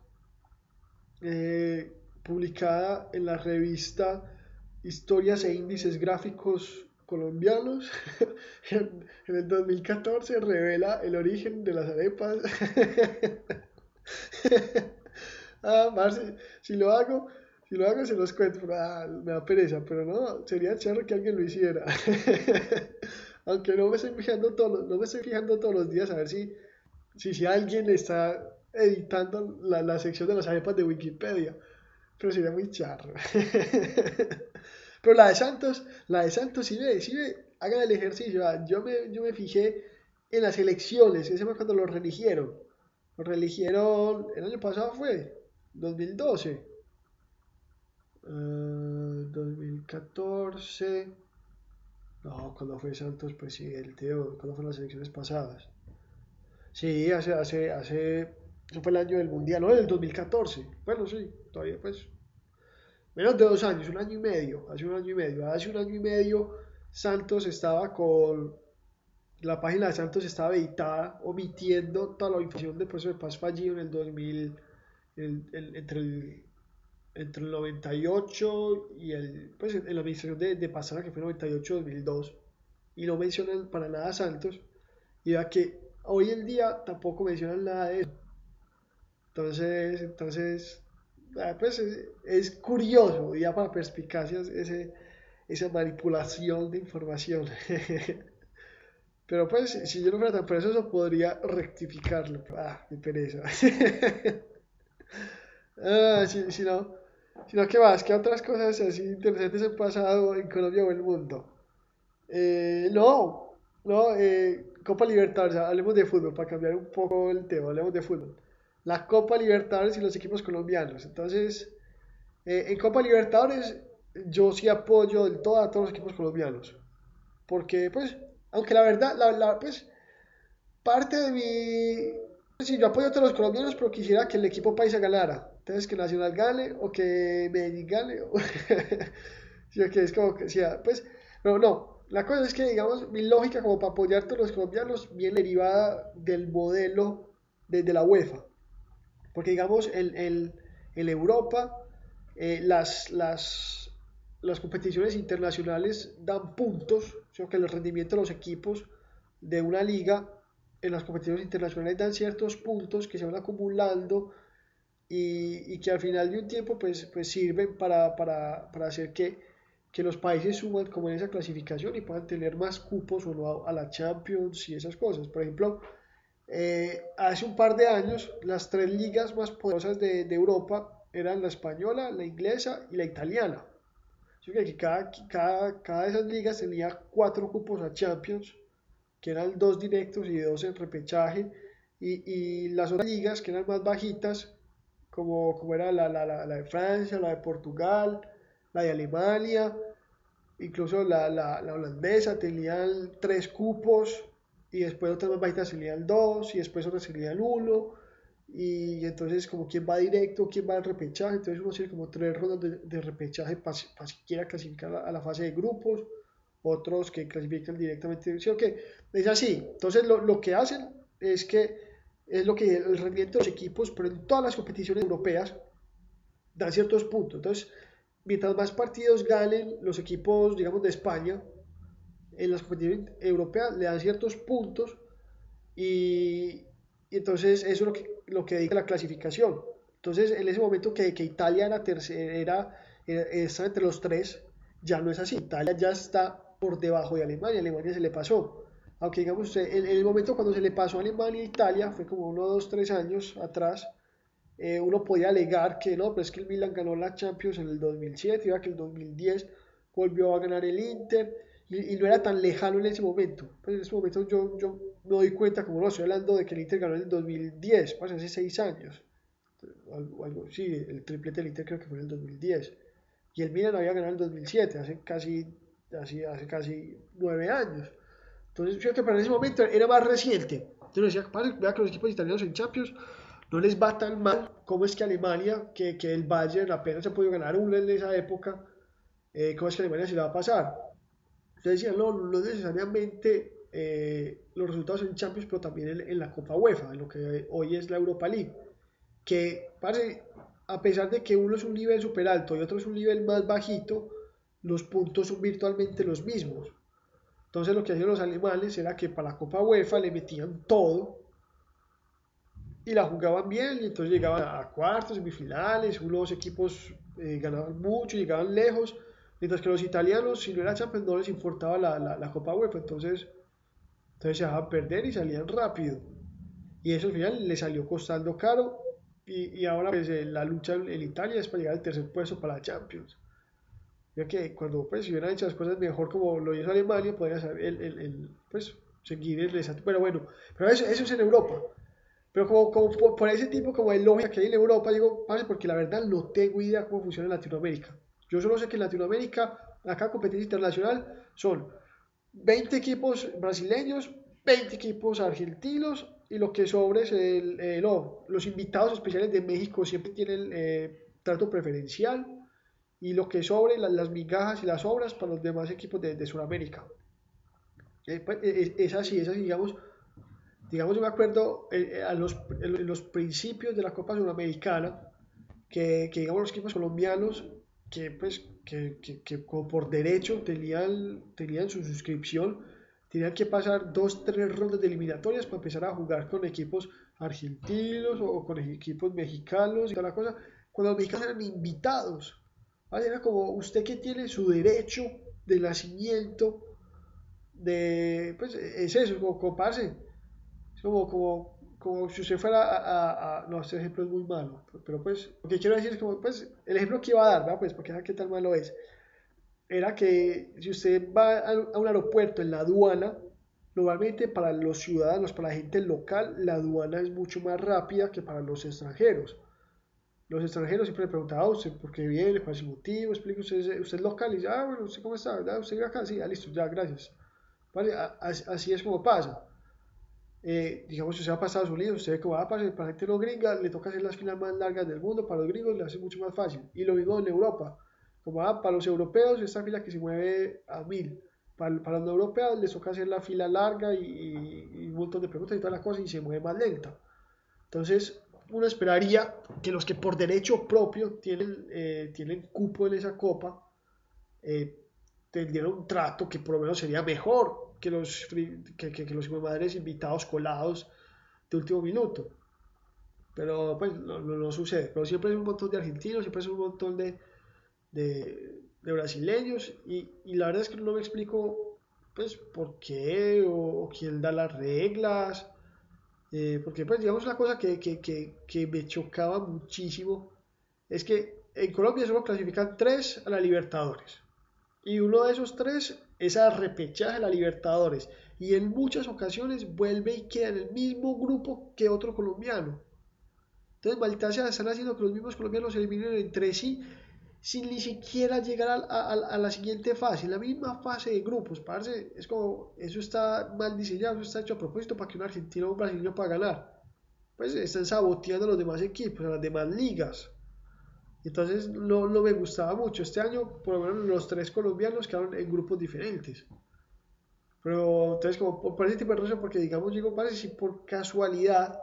eh, publicada en la revista Historias e Índices Gráficos Colombianos. en, el 2014 revela el origen de las arepas. ah, si, lo hago, si lo hago se los cuento, ah, me da pereza, pero no, sería chévere que alguien lo hiciera. Aunque no me estoy fijando todos, no me estoy fijando todos los días a ver si, si, si alguien está editando la, la sección de las arepas de Wikipedia. Pero sería muy charro. Pero la de Santos, la de Santos, si ve, si ve, hagan el ejercicio. Ah, yo me, yo me fijé en las elecciones, ese fue cuando lo religieron. Lo religieron, el año pasado fue, 2012. 2014. No, cuando fue Santos presidente o cuando fueron las elecciones pasadas. Sí, hace, hace, hace eso fue el año del Mundial, no, el 2014. Bueno, sí, todavía pues. Menos de dos años, un año y medio, hace un año y medio. Hace un año y medio Santos estaba con... La página de Santos estaba editada, omitiendo toda la información del proceso de paz fallido en el 2000, entre, el, entre el 98 y el... Pues en la administración de, de Pasana, que fue 98-2002. Y no mencionan para nada Santos. Y ya que hoy en día tampoco mencionan nada de eso. Entonces, entonces ah, pues es, curioso, ya para perspicacias, ese, esa manipulación de información. Pero pues, si yo no fuera tan eso podría rectificarlo. Ah, qué pereza. ah, si, si, no, si no, ¿qué más? ¿Qué otras cosas así interesantes han pasado en Colombia o en el mundo? Eh, no, no, eh, Copa Libertadores, hablemos de fútbol, para cambiar un poco el tema, hablemos de fútbol la Copa Libertadores y los equipos colombianos. Entonces, eh, en Copa Libertadores yo sí apoyo del todo a todos los equipos colombianos. Porque, pues, aunque la verdad, la, pues, parte de mi... Sí, yo apoyo a todos los colombianos, pero quisiera que el equipo paisa ganara. Entonces, que Nacional gane o que Medellín gane. O... sí, que es como que, sea, pues, pero no. La cosa es que, digamos, mi lógica como para apoyar a todos los colombianos viene derivada del modelo desde la UEFA. Porque, digamos, en, Europa, eh, las, las, las competiciones internacionales dan puntos, o que el rendimiento de los equipos de una liga en las competiciones internacionales dan ciertos puntos que se van acumulando y, que al final de un tiempo pues, pues sirven para, para, para hacer que, que, los países suman como en esa clasificación y puedan tener más cupos o no a, la Champions y esas cosas. Por ejemplo, eh, hace un par de años las tres ligas más poderosas de, Europa eran la española, la inglesa y la italiana. que cada, cada, cada de esas ligas tenía cuatro cupos a Champions, que eran dos directos y dos en repechaje, y, las otras ligas que eran más bajitas como, como era la, la, la, de Francia, la de Portugal, la de Alemania, incluso la, la, holandesa tenían tres cupos y después otras más bajitas tenían dos y después otras tenían uno y entonces como quién va directo, quién va al repechaje, entonces uno tiene como tres rondas de, de repechaje para siquiera clasificar a la, fase de grupos, otros que clasifican directamente, ¿sí o Es así, entonces lo, lo que hacen es que es lo que el rendimiento de los equipos, pero en todas las competiciones europeas dan ciertos puntos. Entonces, mientras más partidos ganen los equipos, digamos, de España, en las competiciones europeas le dan ciertos puntos y, entonces eso es lo que, lo que dedica la clasificación. Entonces, en ese momento que, Italia era tercera, era, está entre los tres, ya no es así. Italia ya está por debajo de Alemania, Alemania se le pasó aunque digamos, en, el momento cuando se le pasó a Alemania e Italia, fue como uno, dos, tres años atrás, eh, uno podía alegar que no, pero es que el Milan ganó la Champions en el 2007, iba que el 2010 volvió a ganar el Inter, y, no era tan lejano en ese momento. Pues en ese momento yo, yo me doy cuenta, como no estoy hablando de que el Inter ganó en el 2010, pues hace seis años, algo, algo, sí, el triplete del Inter creo que fue en el 2010, y el Milan había ganado en el 2007, hace casi, hace, hace casi nueve años. Entonces, fíjate que para ese momento era más reciente. Entonces decía, vea que los equipos italianos en Champions no les va tan mal como es que Alemania, que, que el Bayern apenas se ha podido ganar uno en esa época, eh, cómo es que Alemania se le va a pasar. Entonces decían, no, no necesariamente eh, los resultados en Champions, pero también en, la Copa UEFA, en lo que hoy es la Europa League. Que, parece, a pesar de que uno es un nivel super alto y otro es un nivel más bajito, los puntos son virtualmente los mismos. Entonces lo que hacían los alemanes era que para la Copa UEFA le metían todo y la jugaban bien y entonces llegaban a cuartos, semifinales, unos equipos eh, ganaban mucho, llegaban lejos, mientras que los italianos, si no era Champions, no les importaba la, la, Copa UEFA, entonces, entonces se dejaban perder y salían rápido. Y eso al final le salió costando caro y, y ahora pues, eh, la lucha en Italia es para llegar al tercer puesto para la Champions. Ya que cuando pues, si hubieran hecho las cosas mejor como lo hizo Alemania, podría el, el, el, pues, seguir el desastre. Pero bueno, pero eso, eso es en Europa. Pero como, como por, ese tipo como de lógica que hay en Europa, digo, pase porque la verdad no tengo idea cómo funciona en Latinoamérica. Yo solo sé que en Latinoamérica, acá competencia internacional, son 20 equipos brasileños, 20 equipos argentinos y lo que sobre es el los invitados especiales de México siempre tienen eh, trato preferencial y lo que sobre, las, migajas y las obras para los demás equipos de, de Sudamérica. Eh, pues, eh, es, así, es así, digamos, digamos yo me acuerdo eh, a los, en los principios de la Copa Sudamericana, que, que digamos los equipos colombianos, que pues, que, que, que por derecho tenían, tenían su suscripción, tenían que pasar dos, tres rondas de eliminatorias para empezar a jugar con equipos argentinos o con equipos mexicanos y toda la cosa, cuando los mexicanos eran invitados era como usted que tiene su derecho de nacimiento, de, pues es eso, como comparse. Es como, como, como si usted fuera a, a, no, este ejemplo es muy malo, pero pues lo que quiero decir es como, pues el ejemplo que iba a dar, ¿verdad? Pues porque qué tal malo es. Era que si usted va a un aeropuerto en la aduana, normalmente para los ciudadanos, para la gente local, la aduana es mucho más rápida que para los extranjeros. los extranjeros siempre le preguntaban, usted por qué viene, cuál es el motivo, explique usted, usted es local y dice, ah, bueno, ¿usted cómo está? ¿Usted vive acá? Sí, ah, listo, ya, gracias. ¿Vale? Así es como pasa. Eh, digamos, usted va para Estados Unidos, usted que va a pasar para gente no gringa, le toca hacer las filas más largas del mundo, para los gringos le hace mucho más fácil. Y lo mismo en Europa. Como va para los europeos, esta fila que se mueve a mil. Para, para los no europeos les toca hacer la fila larga y, y, un montón de preguntas y todas las cosas y se mueve más lenta. Entonces, uno esperaría que los que por derecho propio tienen, eh, tienen cupo en esa copa eh, tendrían un trato que por lo menos sería mejor que los, que, que, los madres invitados colados de último minuto. Pero pues no, no, sucede. Pero siempre hay un montón de argentinos, siempre hay un montón de, de, de brasileños y, y, la verdad es que no me explico pues por qué o, o quién da las reglas eh, porque, pues, digamos, una cosa que, que, que, que, me chocaba muchísimo es que en Colombia solo clasifican tres a la Libertadores. Y uno de esos tres es a repechaje a la Libertadores. Y en muchas ocasiones vuelve y queda en el mismo grupo que otro colombiano. Entonces, maldita sea, están haciendo que los mismos colombianos se eliminen entre sí sin ni siquiera llegar a, la siguiente fase, la misma fase de grupos, parce, es como, eso está mal diseñado, eso está hecho a propósito para que un argentino o un brasileño para ganar. Pues están saboteando a los demás equipos, a las demás ligas. Entonces no, no me gustaba mucho. Este año, por lo menos los tres colombianos quedaron en grupos diferentes. Pero entonces, como por ese tipo de razón, porque digamos, digo, parece si por casualidad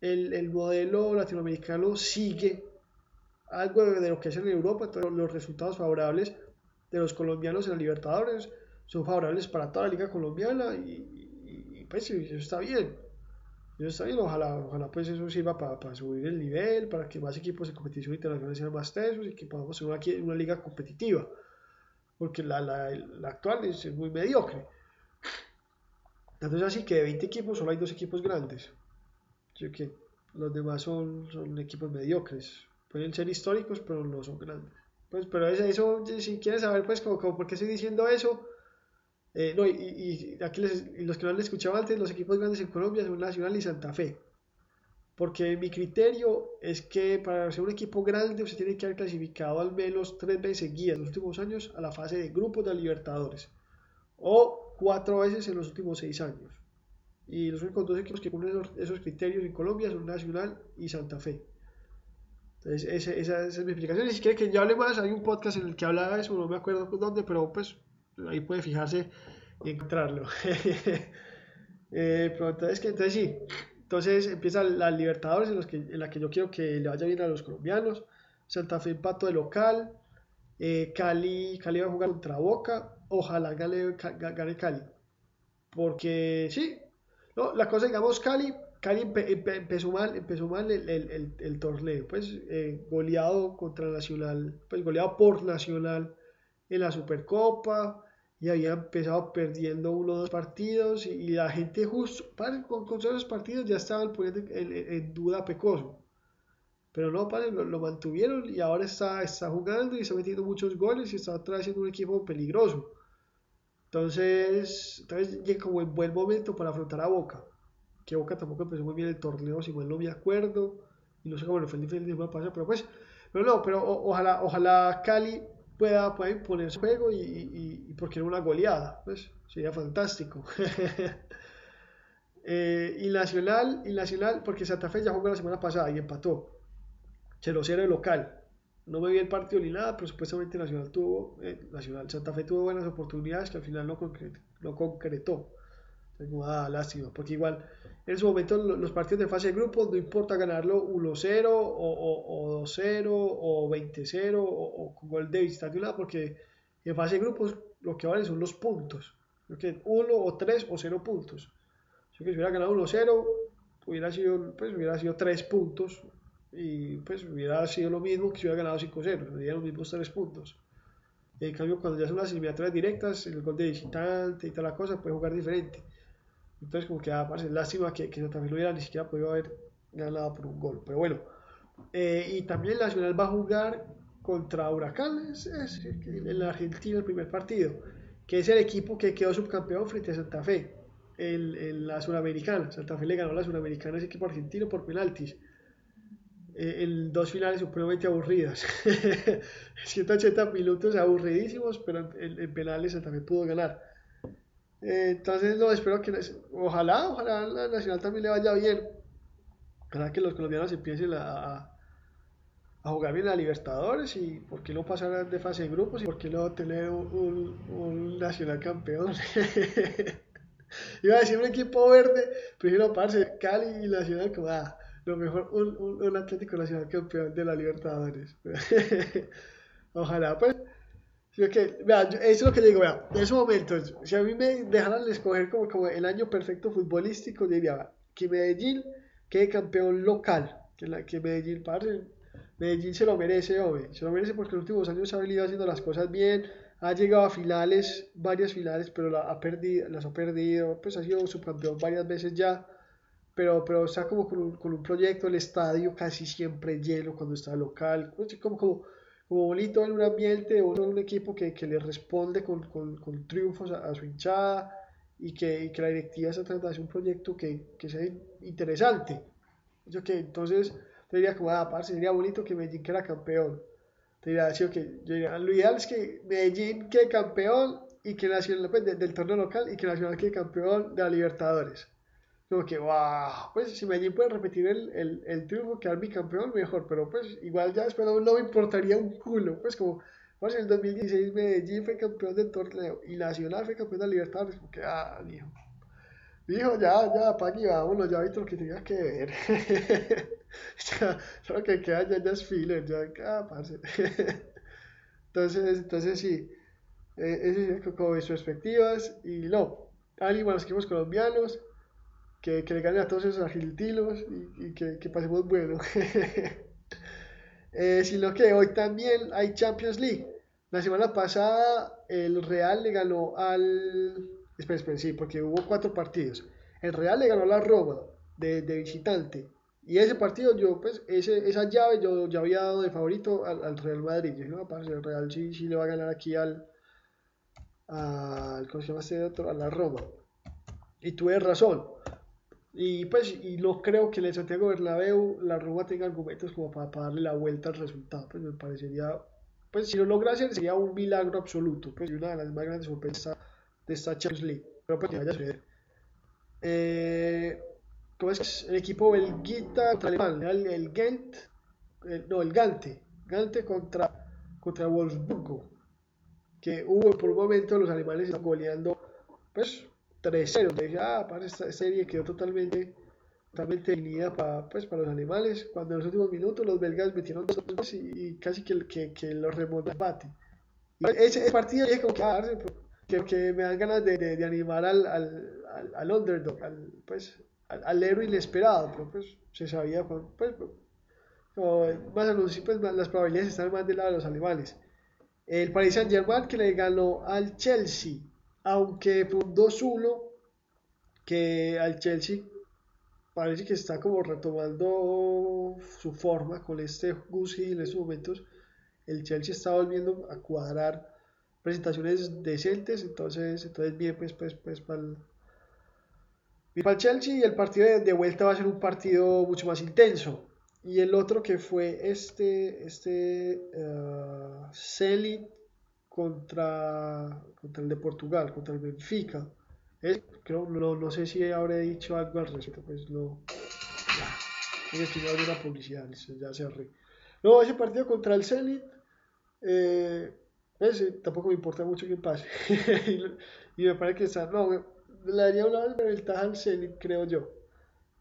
el, el modelo latinoamericano sigue algo de lo que hacen en Europa, todos los resultados favorables de los colombianos en la Libertadores son favorables para toda la liga colombiana y, pues eso está bien. Eso está ojalá, ojalá pues eso sirva para, subir el nivel, para que más equipos de competición internacional sean más tesos y que podamos ser una, una liga competitiva, porque la, la, la actual es, muy mediocre. Entonces así que de 20 equipos solo hay dos equipos grandes. que los demás son, son equipos mediocres. Pueden ser históricos, pero no son grandes. Pues, pero eso, si quieres saber, pues, como, por qué estoy diciendo eso, eh, no, y, aquí los que no han escuchado antes, los equipos grandes en Colombia son Nacional y Santa Fe. Porque mi criterio es que para ser un equipo grande usted tiene que haber clasificado al menos tres veces seguidas en los últimos años a la fase de grupos de Libertadores. O cuatro veces en los últimos seis años. Y los únicos dos equipos que cumplen esos, criterios en Colombia son Nacional y Santa Fe. Entonces, esa, es mi explicación. Y si que yo hable más, hay un podcast en el que habla de eso, no me acuerdo dónde, pero pues ahí puede fijarse y encontrarlo. eh, entonces, que, entonces sí, entonces empieza la Libertadores en, los que, en la que yo quiero que le vaya bien a los colombianos. Santa Fe empato de local. Eh, Cali, Cali va a jugar contra Boca. Ojalá gane, gane Cali. Porque sí, no, la cosa, digamos, Cali Cali empezó mal, empezó mal el, torneo, pues eh, goleado contra Nacional, pues goleado por Nacional en la Supercopa y había empezado perdiendo uno o dos partidos y, la gente justo con, con esos partidos ya estaban poniendo en, duda Pecoso. Pero no, padre, lo, mantuvieron y ahora está, está jugando y está metiendo muchos goles y está trayendo un equipo peligroso. Entonces, entonces llega como en buen momento para afrontar a Boca que Boca tampoco empezó muy bien el torneo, si mal no me acuerdo, y no sé cómo le fue el diferente de pero pues, pero no, pero ojalá, ojalá Cali pueda, pueda su juego y, porque no una goleada, pues sería fantástico. eh, y Nacional, y Nacional, porque Santa Fe ya jugó la semana pasada y empató, 0-0 local. No me vi el partido ni nada, pero supuestamente Nacional tuvo, eh, Nacional, Santa Fe tuvo buenas oportunidades que al final. No concretó. Entonces, ah, lástima, porque igual en su momento los partidos de fase de grupos no importa ganarlo 1-0 o, 2-0 o 20-0 o, con gol de lado, porque en fase de grupos lo que valen son los puntos. Creo que 1 o 3 o 0 puntos. Si hubiera ganado 1-0, hubiera sido, pues, hubiera sido 3 puntos y pues hubiera sido lo mismo que si hubiera ganado 5-0, serían los mismos 3 puntos. En cambio, cuando ya son las eliminatorias directas, el gol de visitante y toda la cosa, puede jugar diferente. Entonces, como que ah, parece lástima que, que Santa Fe no hubiera ni siquiera podido haber ganado por un gol. Pero bueno, eh, y también Nacional va a jugar contra Huracán, es, en la Argentina el primer partido, que es el equipo que quedó subcampeón frente a Santa Fe en, la Suramericana. Santa Fe le ganó la Suramericana a ese equipo argentino por penaltis. eh, en dos finales supremamente aburridas. 180 minutos aburridísimos, pero en, penales también pudo ganar. Eh, entonces, no, espero que, ojalá, ojalá la Nacional también le vaya bien. Ojalá que los colombianos empiecen a, a jugar bien a Libertadores y por qué no pasar de fase de grupos y por qué no tener un, un, Nacional campeón. Iba a decir un equipo verde, prefiero parce Cali y Nacional como, ah, lo mejor, un, un, Atlético Nacional campeón de la Libertadores. Ojalá, pues. Que, vea, eso es lo que digo, vea, en esos momentos, si a mí me dejaran escoger como, como el año perfecto futbolístico, diría que Medellín quede campeón local, que, la, que Medellín, parce, Medellín se lo merece, hombre, se lo merece porque en los últimos años ha venido haciendo las cosas bien, ha llegado a finales, varias finales, pero la ha perdido, las ha perdido, pues ha sido subcampeón varias veces ya pero, pero está como con un, con un, proyecto, el estadio casi siempre lleno cuando está local, como, como, como bonito en un ambiente, un equipo que, que le responde con, con, con triunfos a, su hinchada y que, que la directiva se trata de un proyecto que, que sea interesante. Yo que entonces te diría como, ah, sería bonito que Medellín quede campeón. Te diría, sí, okay. yo diría, lo ideal es que Medellín quede campeón y que Nacional, pues, del torneo local y que Nacional quede campeón de la Libertadores como que, wow, pues si Medellín puede repetir el, el, el triunfo, quedar bicampeón, mejor, pero pues igual ya después no, me importaría un culo, pues como, pues en el 2016 Medellín fue campeón del torneo y Nacional fue campeón de Libertadores, como que, ah, dijo, dijo, ya, ya, Pagui, vámonos, ya visto lo que tenía que ver, ya, lo que queda ya, ya es filler, ya, ah, parce, entonces, entonces sí, eh, es como mis perspectivas, y no, ánimo a los equipos colombianos, que, que le gane a todos esos argentinos y, y que, que, pasemos bueno. eh, sino que hoy también hay Champions League. La semana pasada el Real le ganó al... Espera, espera, sí, porque hubo cuatro partidos. El Real le ganó a la Roma de, de visitante. Y ese partido, yo, pues, ese, esa llave yo ya había dado de favorito al, al Real Madrid. Yo no, el Real sí, sí le va a ganar aquí al, al ¿cómo se llama este otro? A la Roma. Y tuve razón. Y pues, y no creo que el Santiago Bernabéu la Roma tenga argumentos como para, darle la vuelta al resultado. Pues me parecería, pues si lo logra sería un milagro absoluto. Pues una de las más grandes sorpresas de esta Champions League. Pero pues que vaya a suceder. Eh, ¿Cómo es el equipo belguita contra alemán? El, el Gent, no, el Gante. Gante contra, contra Wolfsburgo. Que hubo por un momento los alemanes goleando, pues 3-0. Dije, ah, para esta serie quedó totalmente, totalmente definida para, pues, para los animales. Cuando en los últimos minutos los belgas metieron dos goles y, casi que, que, que los remonta empate. ese, partido dije como que, ah, que, que, me dan ganas de, animar al, al, al, al, underdog, al, pues, al, héroe inesperado, pero pues se sabía, pues, pues más anuncio, pues las probabilidades están más del lado de los animales. El Paris Saint Germain que le ganó al Chelsea aunque fue un 2-1 que al Chelsea parece que está como retomando su forma con este Gucci en estos momentos. El Chelsea está volviendo a cuadrar presentaciones decentes, entonces, entonces bien, pues, pues, pues para el, para el Chelsea y el partido de, vuelta va a ser un partido mucho más intenso. Y el otro que fue este, este uh, contra, contra el de Portugal, contra el Benfica. creo, no, no, sé si habré dicho algo al respecto, pues no. Ya, es una publicidad, ya se arre. No, ese partido contra el Zenit, eh, ese tampoco me importa mucho que pase. y, me parece que está, no, le daría una ventaja al Zenit, creo yo,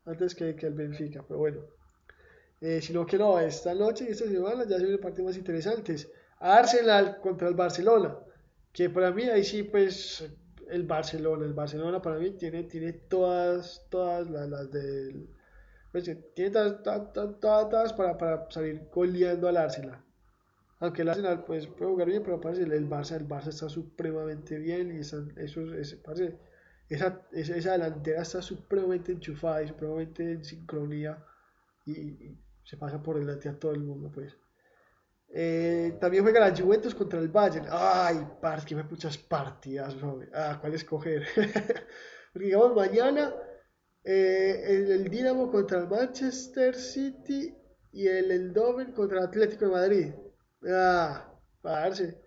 antes que, que el Benfica, pero bueno. Eh, sino que no, esta noche y esta semana ya se vienen partidos más interesantes. Arsenal contra el Barcelona, que para mí ahí sí pues el Barcelona, el Barcelona para mí tiene, tiene todas, todas las, las del... Pues, tiene todas, todas, todas, para, para, salir goleando al Arsenal. Aunque el Arsenal pues puede jugar bien, pero parece el Barça, el Barça está supremamente bien y esa, parece, esa, esa, delantera está supremamente enchufada y supremamente en sincronía y se pasa por delante a todo el mundo pues. Eh, también juega la Juventus contra el Bayern. Ay, parce, que me muchas partidas, Ah, ¿cuál escoger? Porque digamos, mañana eh, el, Dinamo contra el Manchester City y el Eindhoven contra el Atlético de Madrid. Ah, parce.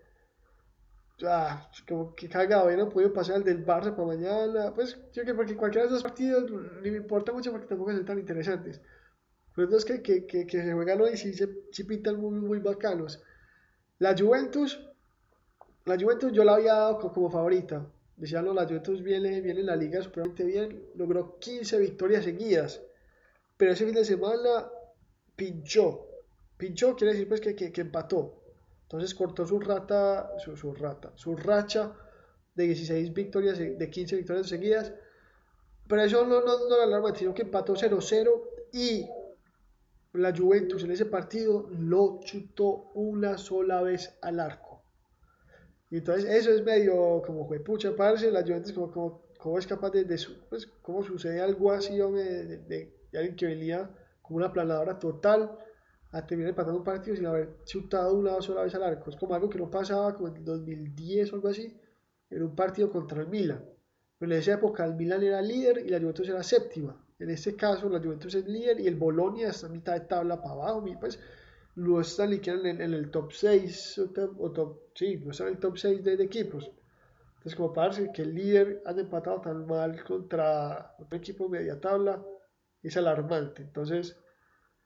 Ah, como que cagado, ya no puedo pasar el del Barça para mañana. Pues yo que porque cualquiera de esos partidos ni me importa mucho porque tampoco son tan interesantes. Los que, que, que, que, se juegan hoy sí, se, sí pintan muy, muy bacanos. La Juventus, la Juventus yo la había dado como favorita. Decía, no, la Juventus viene, viene en la liga supremamente bien. Logró 15 victorias seguidas. Pero ese fin de semana pinchó. Pinchó quiere decir pues que, que, empató. Entonces cortó su rata, su, su, rata, su racha de 16 victorias, de 15 victorias seguidas. Pero eso no, no, no la alarma, sino que empató 0-0 y la Juventus en ese partido lo chutó una sola vez al arco. Y entonces eso es medio como fue pucha, parce, la Juventus como, es capaz de, de pues, cómo sucede algo así, hombre, de, de, de alguien que venía como una planadora total a terminar empatando un partido sin haber chutado una sola vez al arco. Es como algo que no pasaba como en el 2010 o algo así, en un partido contra el Milan. Pero en esa época el Milan era líder y la Juventus era séptima. En este caso la Juventus es líder y el Bolonia está a mitad de tabla para abajo. Pues lo están liquidando en, en, el top 6 o top, o top, sí, no está en el top 6 de, de equipos. Entonces como parece que el líder ha empatado tan mal contra otro equipo media tabla es alarmante. Entonces,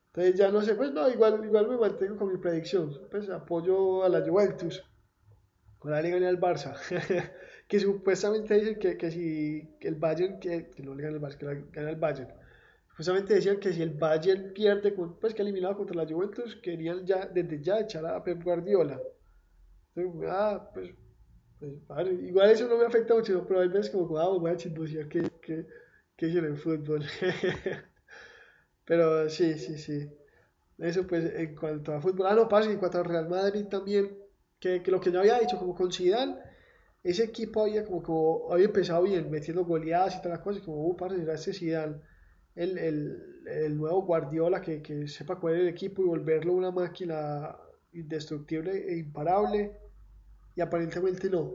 entonces ya no sé, pues no, igual, igual me mantengo con mi predicción. Pues apoyo a la Juventus. Con la liga al Barça. que supuestamente dicen que, que si el Bayern, que, que no le gana el Barça, que gana el Bayern. Supuestamente decían que si el Bayern pierde, pues que eliminado contra la Juventus, querían ya, desde ya echar a Pep Guardiola. Entonces, ah, pues, pues vale. igual eso no me afecta mucho, pero hay veces como, ah, voy a chismosear que, que, que en el fútbol. Pero sí, sí, sí. Eso pues en cuanto a fútbol. Ah, no, pasa, en cuanto al Real Madrid también, que, que, lo que yo había dicho, como con Zidane, ese equipo había como, había empezado bien, metiendo goleadas y todas las cosas, y como, uh, parce, era ese Zidane, el, el, el, nuevo Guardiola que, que sepa cuál es el equipo y volverlo una máquina indestructible e imparable, y aparentemente no.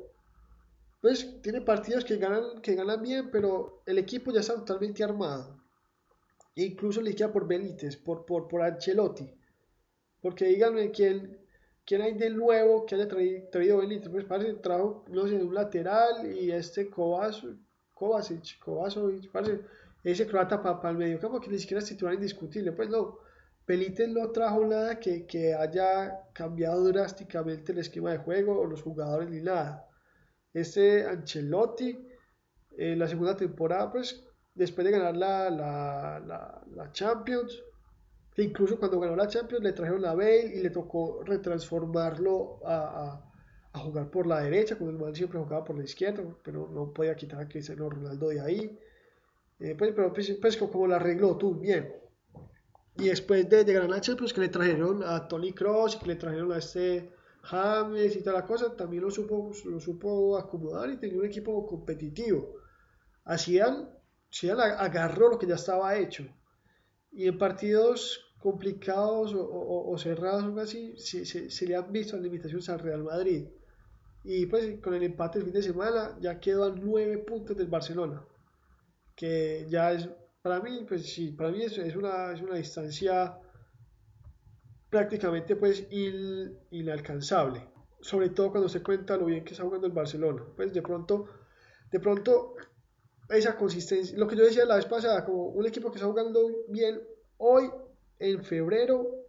Pues tiene partidos que ganan, que ganan bien, pero el equipo ya está totalmente armado. E incluso le queda por Benítez, por, por, por Ancelotti. Porque díganme quién, quién hay de nuevo que haya traído, traído. Pues parece trajo, no sé, un lateral y este Kovacic, Kovacic, parece ese croata para pa el medio campo que ni siquiera es titular indiscutible. Pues no, Benítez no trajo nada que, que haya cambiado drásticamente el esquema de juego o los jugadores ni nada. Este Ancelotti, en la segunda temporada, pues después de ganar la, la, la, Champions, que incluso cuando ganó la Champions le trajeron a Bale y le tocó retransformarlo a, a, a jugar por la derecha, cuando el man siempre jugaba por la izquierda, pero no podía quitar a Cristiano Ronaldo de ahí. Eh, pues, pero pues, pues, como la arregló tú, bien. Y después de, de ganar la Champions, que le trajeron a Tony Cross que le trajeron a este James y toda la cosa, también lo supo, lo supo acomodar y tenía un equipo competitivo. Hacían Zidane agarró lo que ya estaba hecho. Y en partidos complicados o, o, o cerrados o así, se, se, se, le han visto limitaciones al Real Madrid. Y pues con el empate el fin de semana ya quedó a nueve puntos del Barcelona. Que ya es, para mí, pues sí, para mí es, es, una, es una distancia prácticamente pues inalcanzable. Sobre todo cuando se cuenta lo bien que está jugando el Barcelona. Pues de pronto, de pronto esa consistencia, lo que yo decía la vez pasada, como un equipo que está jugando bien hoy, en febrero,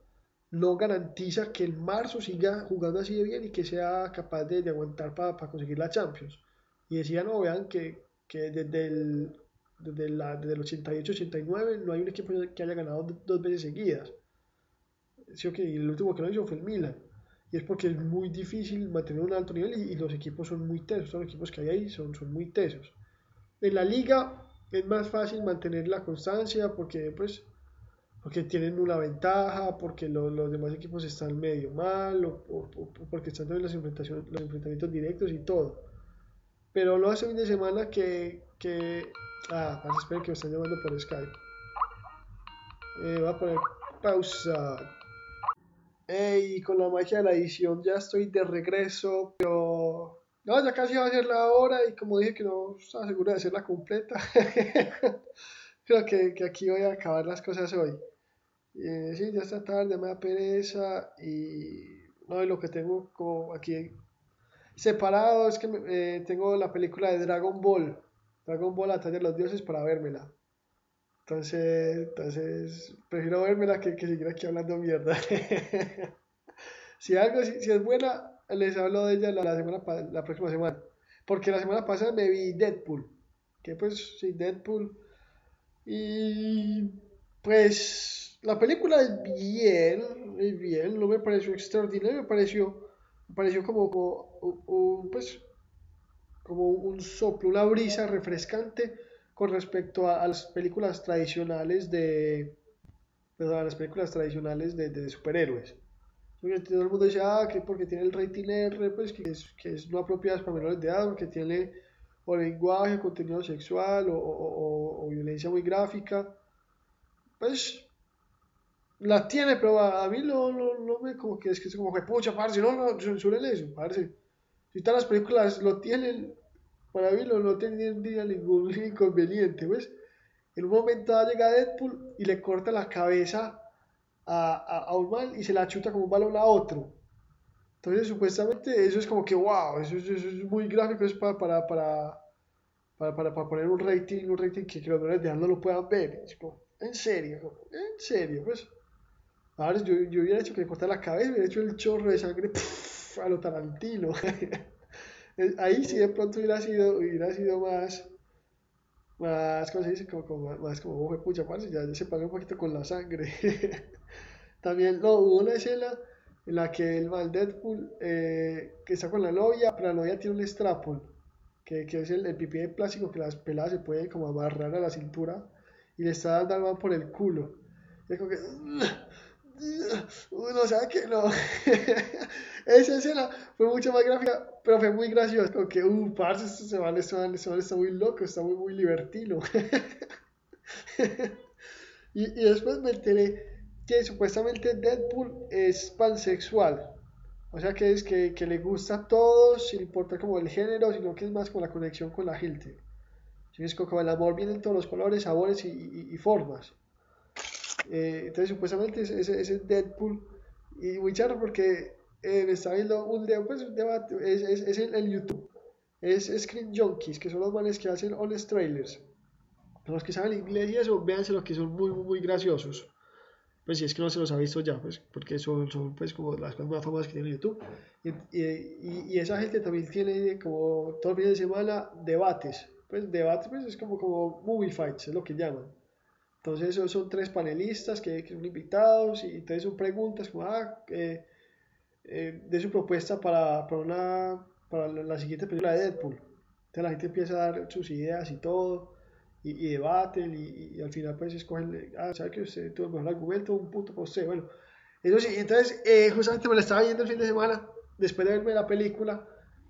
no garantiza que en marzo siga jugando así de bien y que sea capaz de, de aguantar para pa conseguir la Champions. Y decía, no, vean que, que desde, el, desde, la, desde el 88-89 no hay un equipo que haya ganado dos veces seguidas. Sí, okay, el último que lo hizo fue el Milan. Y es porque es muy difícil mantener un alto nivel y, y los equipos son muy tesos. Los equipos que hay ahí son, son muy tesos. En la liga es más fácil mantener la constancia porque pues porque tienen una ventaja, porque lo, los demás equipos están medio mal, o, porque están en los, enfrentamientos directos y todo. Pero lo hace fin de semana que, que ah, esperen que me están llamando por Skype. Eh, voy a poner pausa. Hey, con la magia de la edición ya estoy de regreso, pero no, ya casi va a ser la hora y como dije que no estaba seguro de hacerla completa, creo que, que, aquí voy a acabar las cosas hoy. Eh, sí, ya está tarde, me da pereza y no, y lo que tengo como aquí separado es que eh, tengo la película de Dragon Ball, Dragon Ball Ataque de los Dioses para vérmela. Entonces, entonces prefiero vérmela que, que seguir aquí hablando mierda. si algo, si, si, es buena, les hablo de ella la, semana, la próxima semana. Porque la semana pasada me vi Deadpool. Que pues, sí, Deadpool. Y pues la película es bien, es bien, no me pareció extraordinario, me pareció, me pareció como, un, pues, como un soplo, una brisa refrescante con respecto a, las películas tradicionales de, pues, a las películas tradicionales de superhéroes. Todo el mundo dice, ah, que porque tiene el rating R, pues que es, que es no apropiado para menores de edad, porque tiene o lenguaje, contenido sexual o, o, o, violencia muy gráfica. Pues la tiene, pero a, mí no, no, no, me como que es que es como que pucha, parce, no, no, suelen eso, parce. Si todas las películas lo tienen, para mí no, no tendría ningún inconveniente, pues. En un momento llega Deadpool y le corta la cabeza a, a, a, un mal y se la chuta como un balón a otro. Entonces, supuestamente, eso es como que, wow, eso, eso es muy gráfico, es para, para, para, para, para, poner un rating, un rating que, que los menores de no lo puedan ver. Es como, en serio, en serio, pues. Ahora yo, yo hubiera hecho que le cortara la cabeza, hubiera hecho el chorro de sangre a lo Tarantino. Ahí sí de pronto hubiera sido, hubiera sido más, más, ¿cómo se dice? Como, como más como, ojo, pucha, parce, ya, se pagó un poquito con la sangre. También, no, hubo una escena en la que el mal Deadpool, eh, que está con la novia, pero la novia tiene un strapon, que, que es el, el, pipí de plástico que las peladas se pueden como amarrar a la cintura, y le está dando al mal por el culo. Es como que uno sabe que no. Esa escena fue mucho más gráfica, pero fue muy graciosa. Como que, uh, parce, este se vale, este vale, este está muy loco, está muy, muy libertino. y, y después me enteré que supuestamente Deadpool es pansexual. O sea que es que, le gusta a todos, sin importar como el género, sino que es más con la conexión con la gente. Es como el amor viene en todos los colores, sabores y, y, formas. Eh, entonces, supuestamente ese es, Deadpool. Y muy charro porque eh, me está viendo un, pues, debate, es, es, YouTube. Es Screen Junkies, que son los manes que hacen honest trailers. Los que saben inglés y eso, véanse los que son muy, muy graciosos. Pues si es que no se los ha visto ya, pues porque son, son pues como las más famosas que tiene YouTube. Y, y, y, esa gente también tiene como todo el fin de semana debates. Pues debates pues es como, como movie fights, es lo que llaman. Entonces esos son tres panelistas que, que son invitados y entonces son preguntas como, ah, eh, eh, de su propuesta para, para, una, para la, siguiente película de Deadpool. Entonces la gente empieza a dar sus ideas y todo y, y debaten y, y, al final pues escogen, ah, ¿sabe que usted tuvo el mejor argumento? Un punto para usted. Bueno, sí, entonces eh, justamente me la estaba viendo el fin de semana después de verme la película.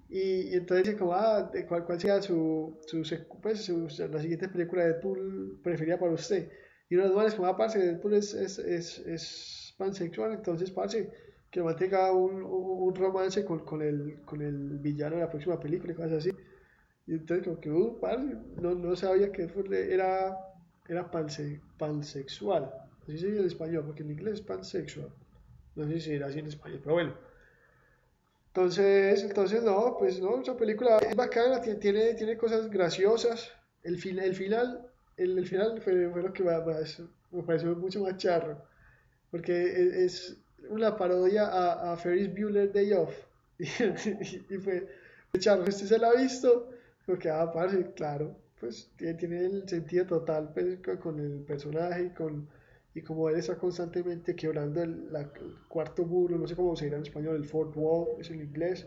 Y, entonces como, ah, ¿cuál, cuál sería su, su, pues, su, la siguiente película de Deadpool preferida para usted? Y uno de los males como, ah, parce, Deadpool es, es, es, es pansexual, entonces, parce, que mantenga un, un romance con, con, el, con el villano de la próxima película y cosas así. Y entonces como que, uh, parce, no, no sabía que era, era panse, pansexual. Así se dice en español, porque en inglés es pansexual. No sé si era así en español, pero bueno. Entonces, entonces no, pues no, esa película es bacana, tiene, tiene cosas graciosas. El, fin, el final el, el final fue, fue, lo que más, me pareció mucho más charro, porque es, una parodia a, a Ferris Bueller Day Off, y, y, fue, charro, ¿usted se la ha visto? Porque, ah, parce, claro, pues tiene, tiene el sentido total pues, con el personaje y con y como él está constantemente quebrando el, la, el, cuarto muro, no sé cómo se dirá en español, el fourth wall, es en inglés,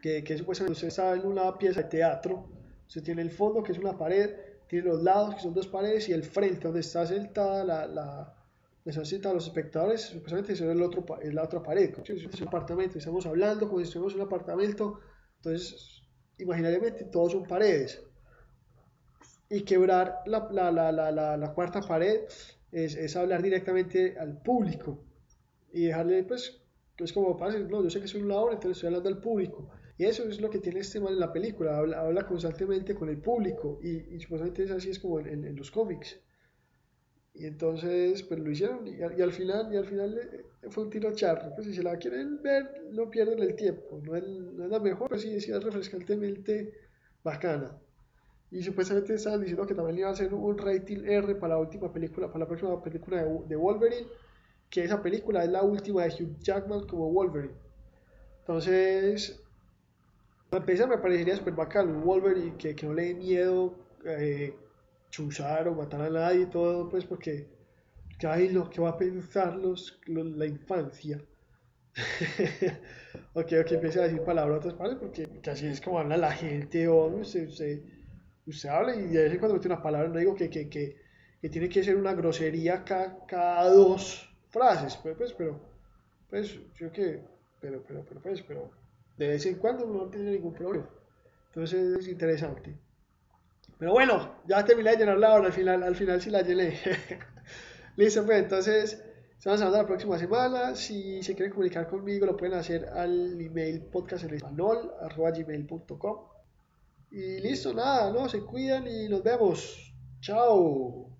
que, que supuestamente usted está en una pieza de teatro, usted tiene el fondo que es una pared, tiene los lados, que son dos paredes, y el frente, donde está sentada la, la están sentados los espectadores, supuestamente es, el otro, la otra pared. Es un apartamento, estamos hablando como si estuviéramos en un apartamento, entonces, imaginariamente, todos son paredes. Y quebrar la, cuarta pared es, hablar directamente al público y dejarle, pues, es como, no, yo sé que soy un ladrón, entonces estoy hablando al público. Y eso es lo que tiene este mal en la película, habla, constantemente con el público y, y, supuestamente es así es como en, los cómics. Y entonces, pues lo hicieron y, al final, y al final eh, fue un tiro charro. Pues si se la quieren ver, no pierden el tiempo. No es, no es la mejor, pero sí, es refrescantemente bacana. Y supuestamente estaban diciendo que también iba a hacer un rating R para la última película, para la próxima película de, Wolverine, que esa película es la última de Hugh Jackman como Wolverine. Entonces, a empezar me parecería súper bacán un Wolverine que, que no le dé miedo eh, chuzar o matar a nadie y todo, pues porque, que ahí lo que va a pensar los, la infancia. ok, ok, empieza a decir palabras, ¿vale? Porque, así es como habla la gente, o usted habla y de vez en cuando mete una palabra, no digo que, que, que, que tiene que ser una grosería cada, cada dos frases, pues, pues, pero, pues, yo que, pero, pero, pero, pues, pero, de vez en cuando no tiene ningún problema. Entonces es interesante. Pero bueno, ya terminé de llenar la al final, al final sí la llené. Listo, pues entonces, estamos hablando la próxima semana. Si se quieren comunicar conmigo, lo pueden hacer al email podcast en español, arroba gmail.com. Y listo, nada, ¿no? Se cuidan y nos vemos. Chao.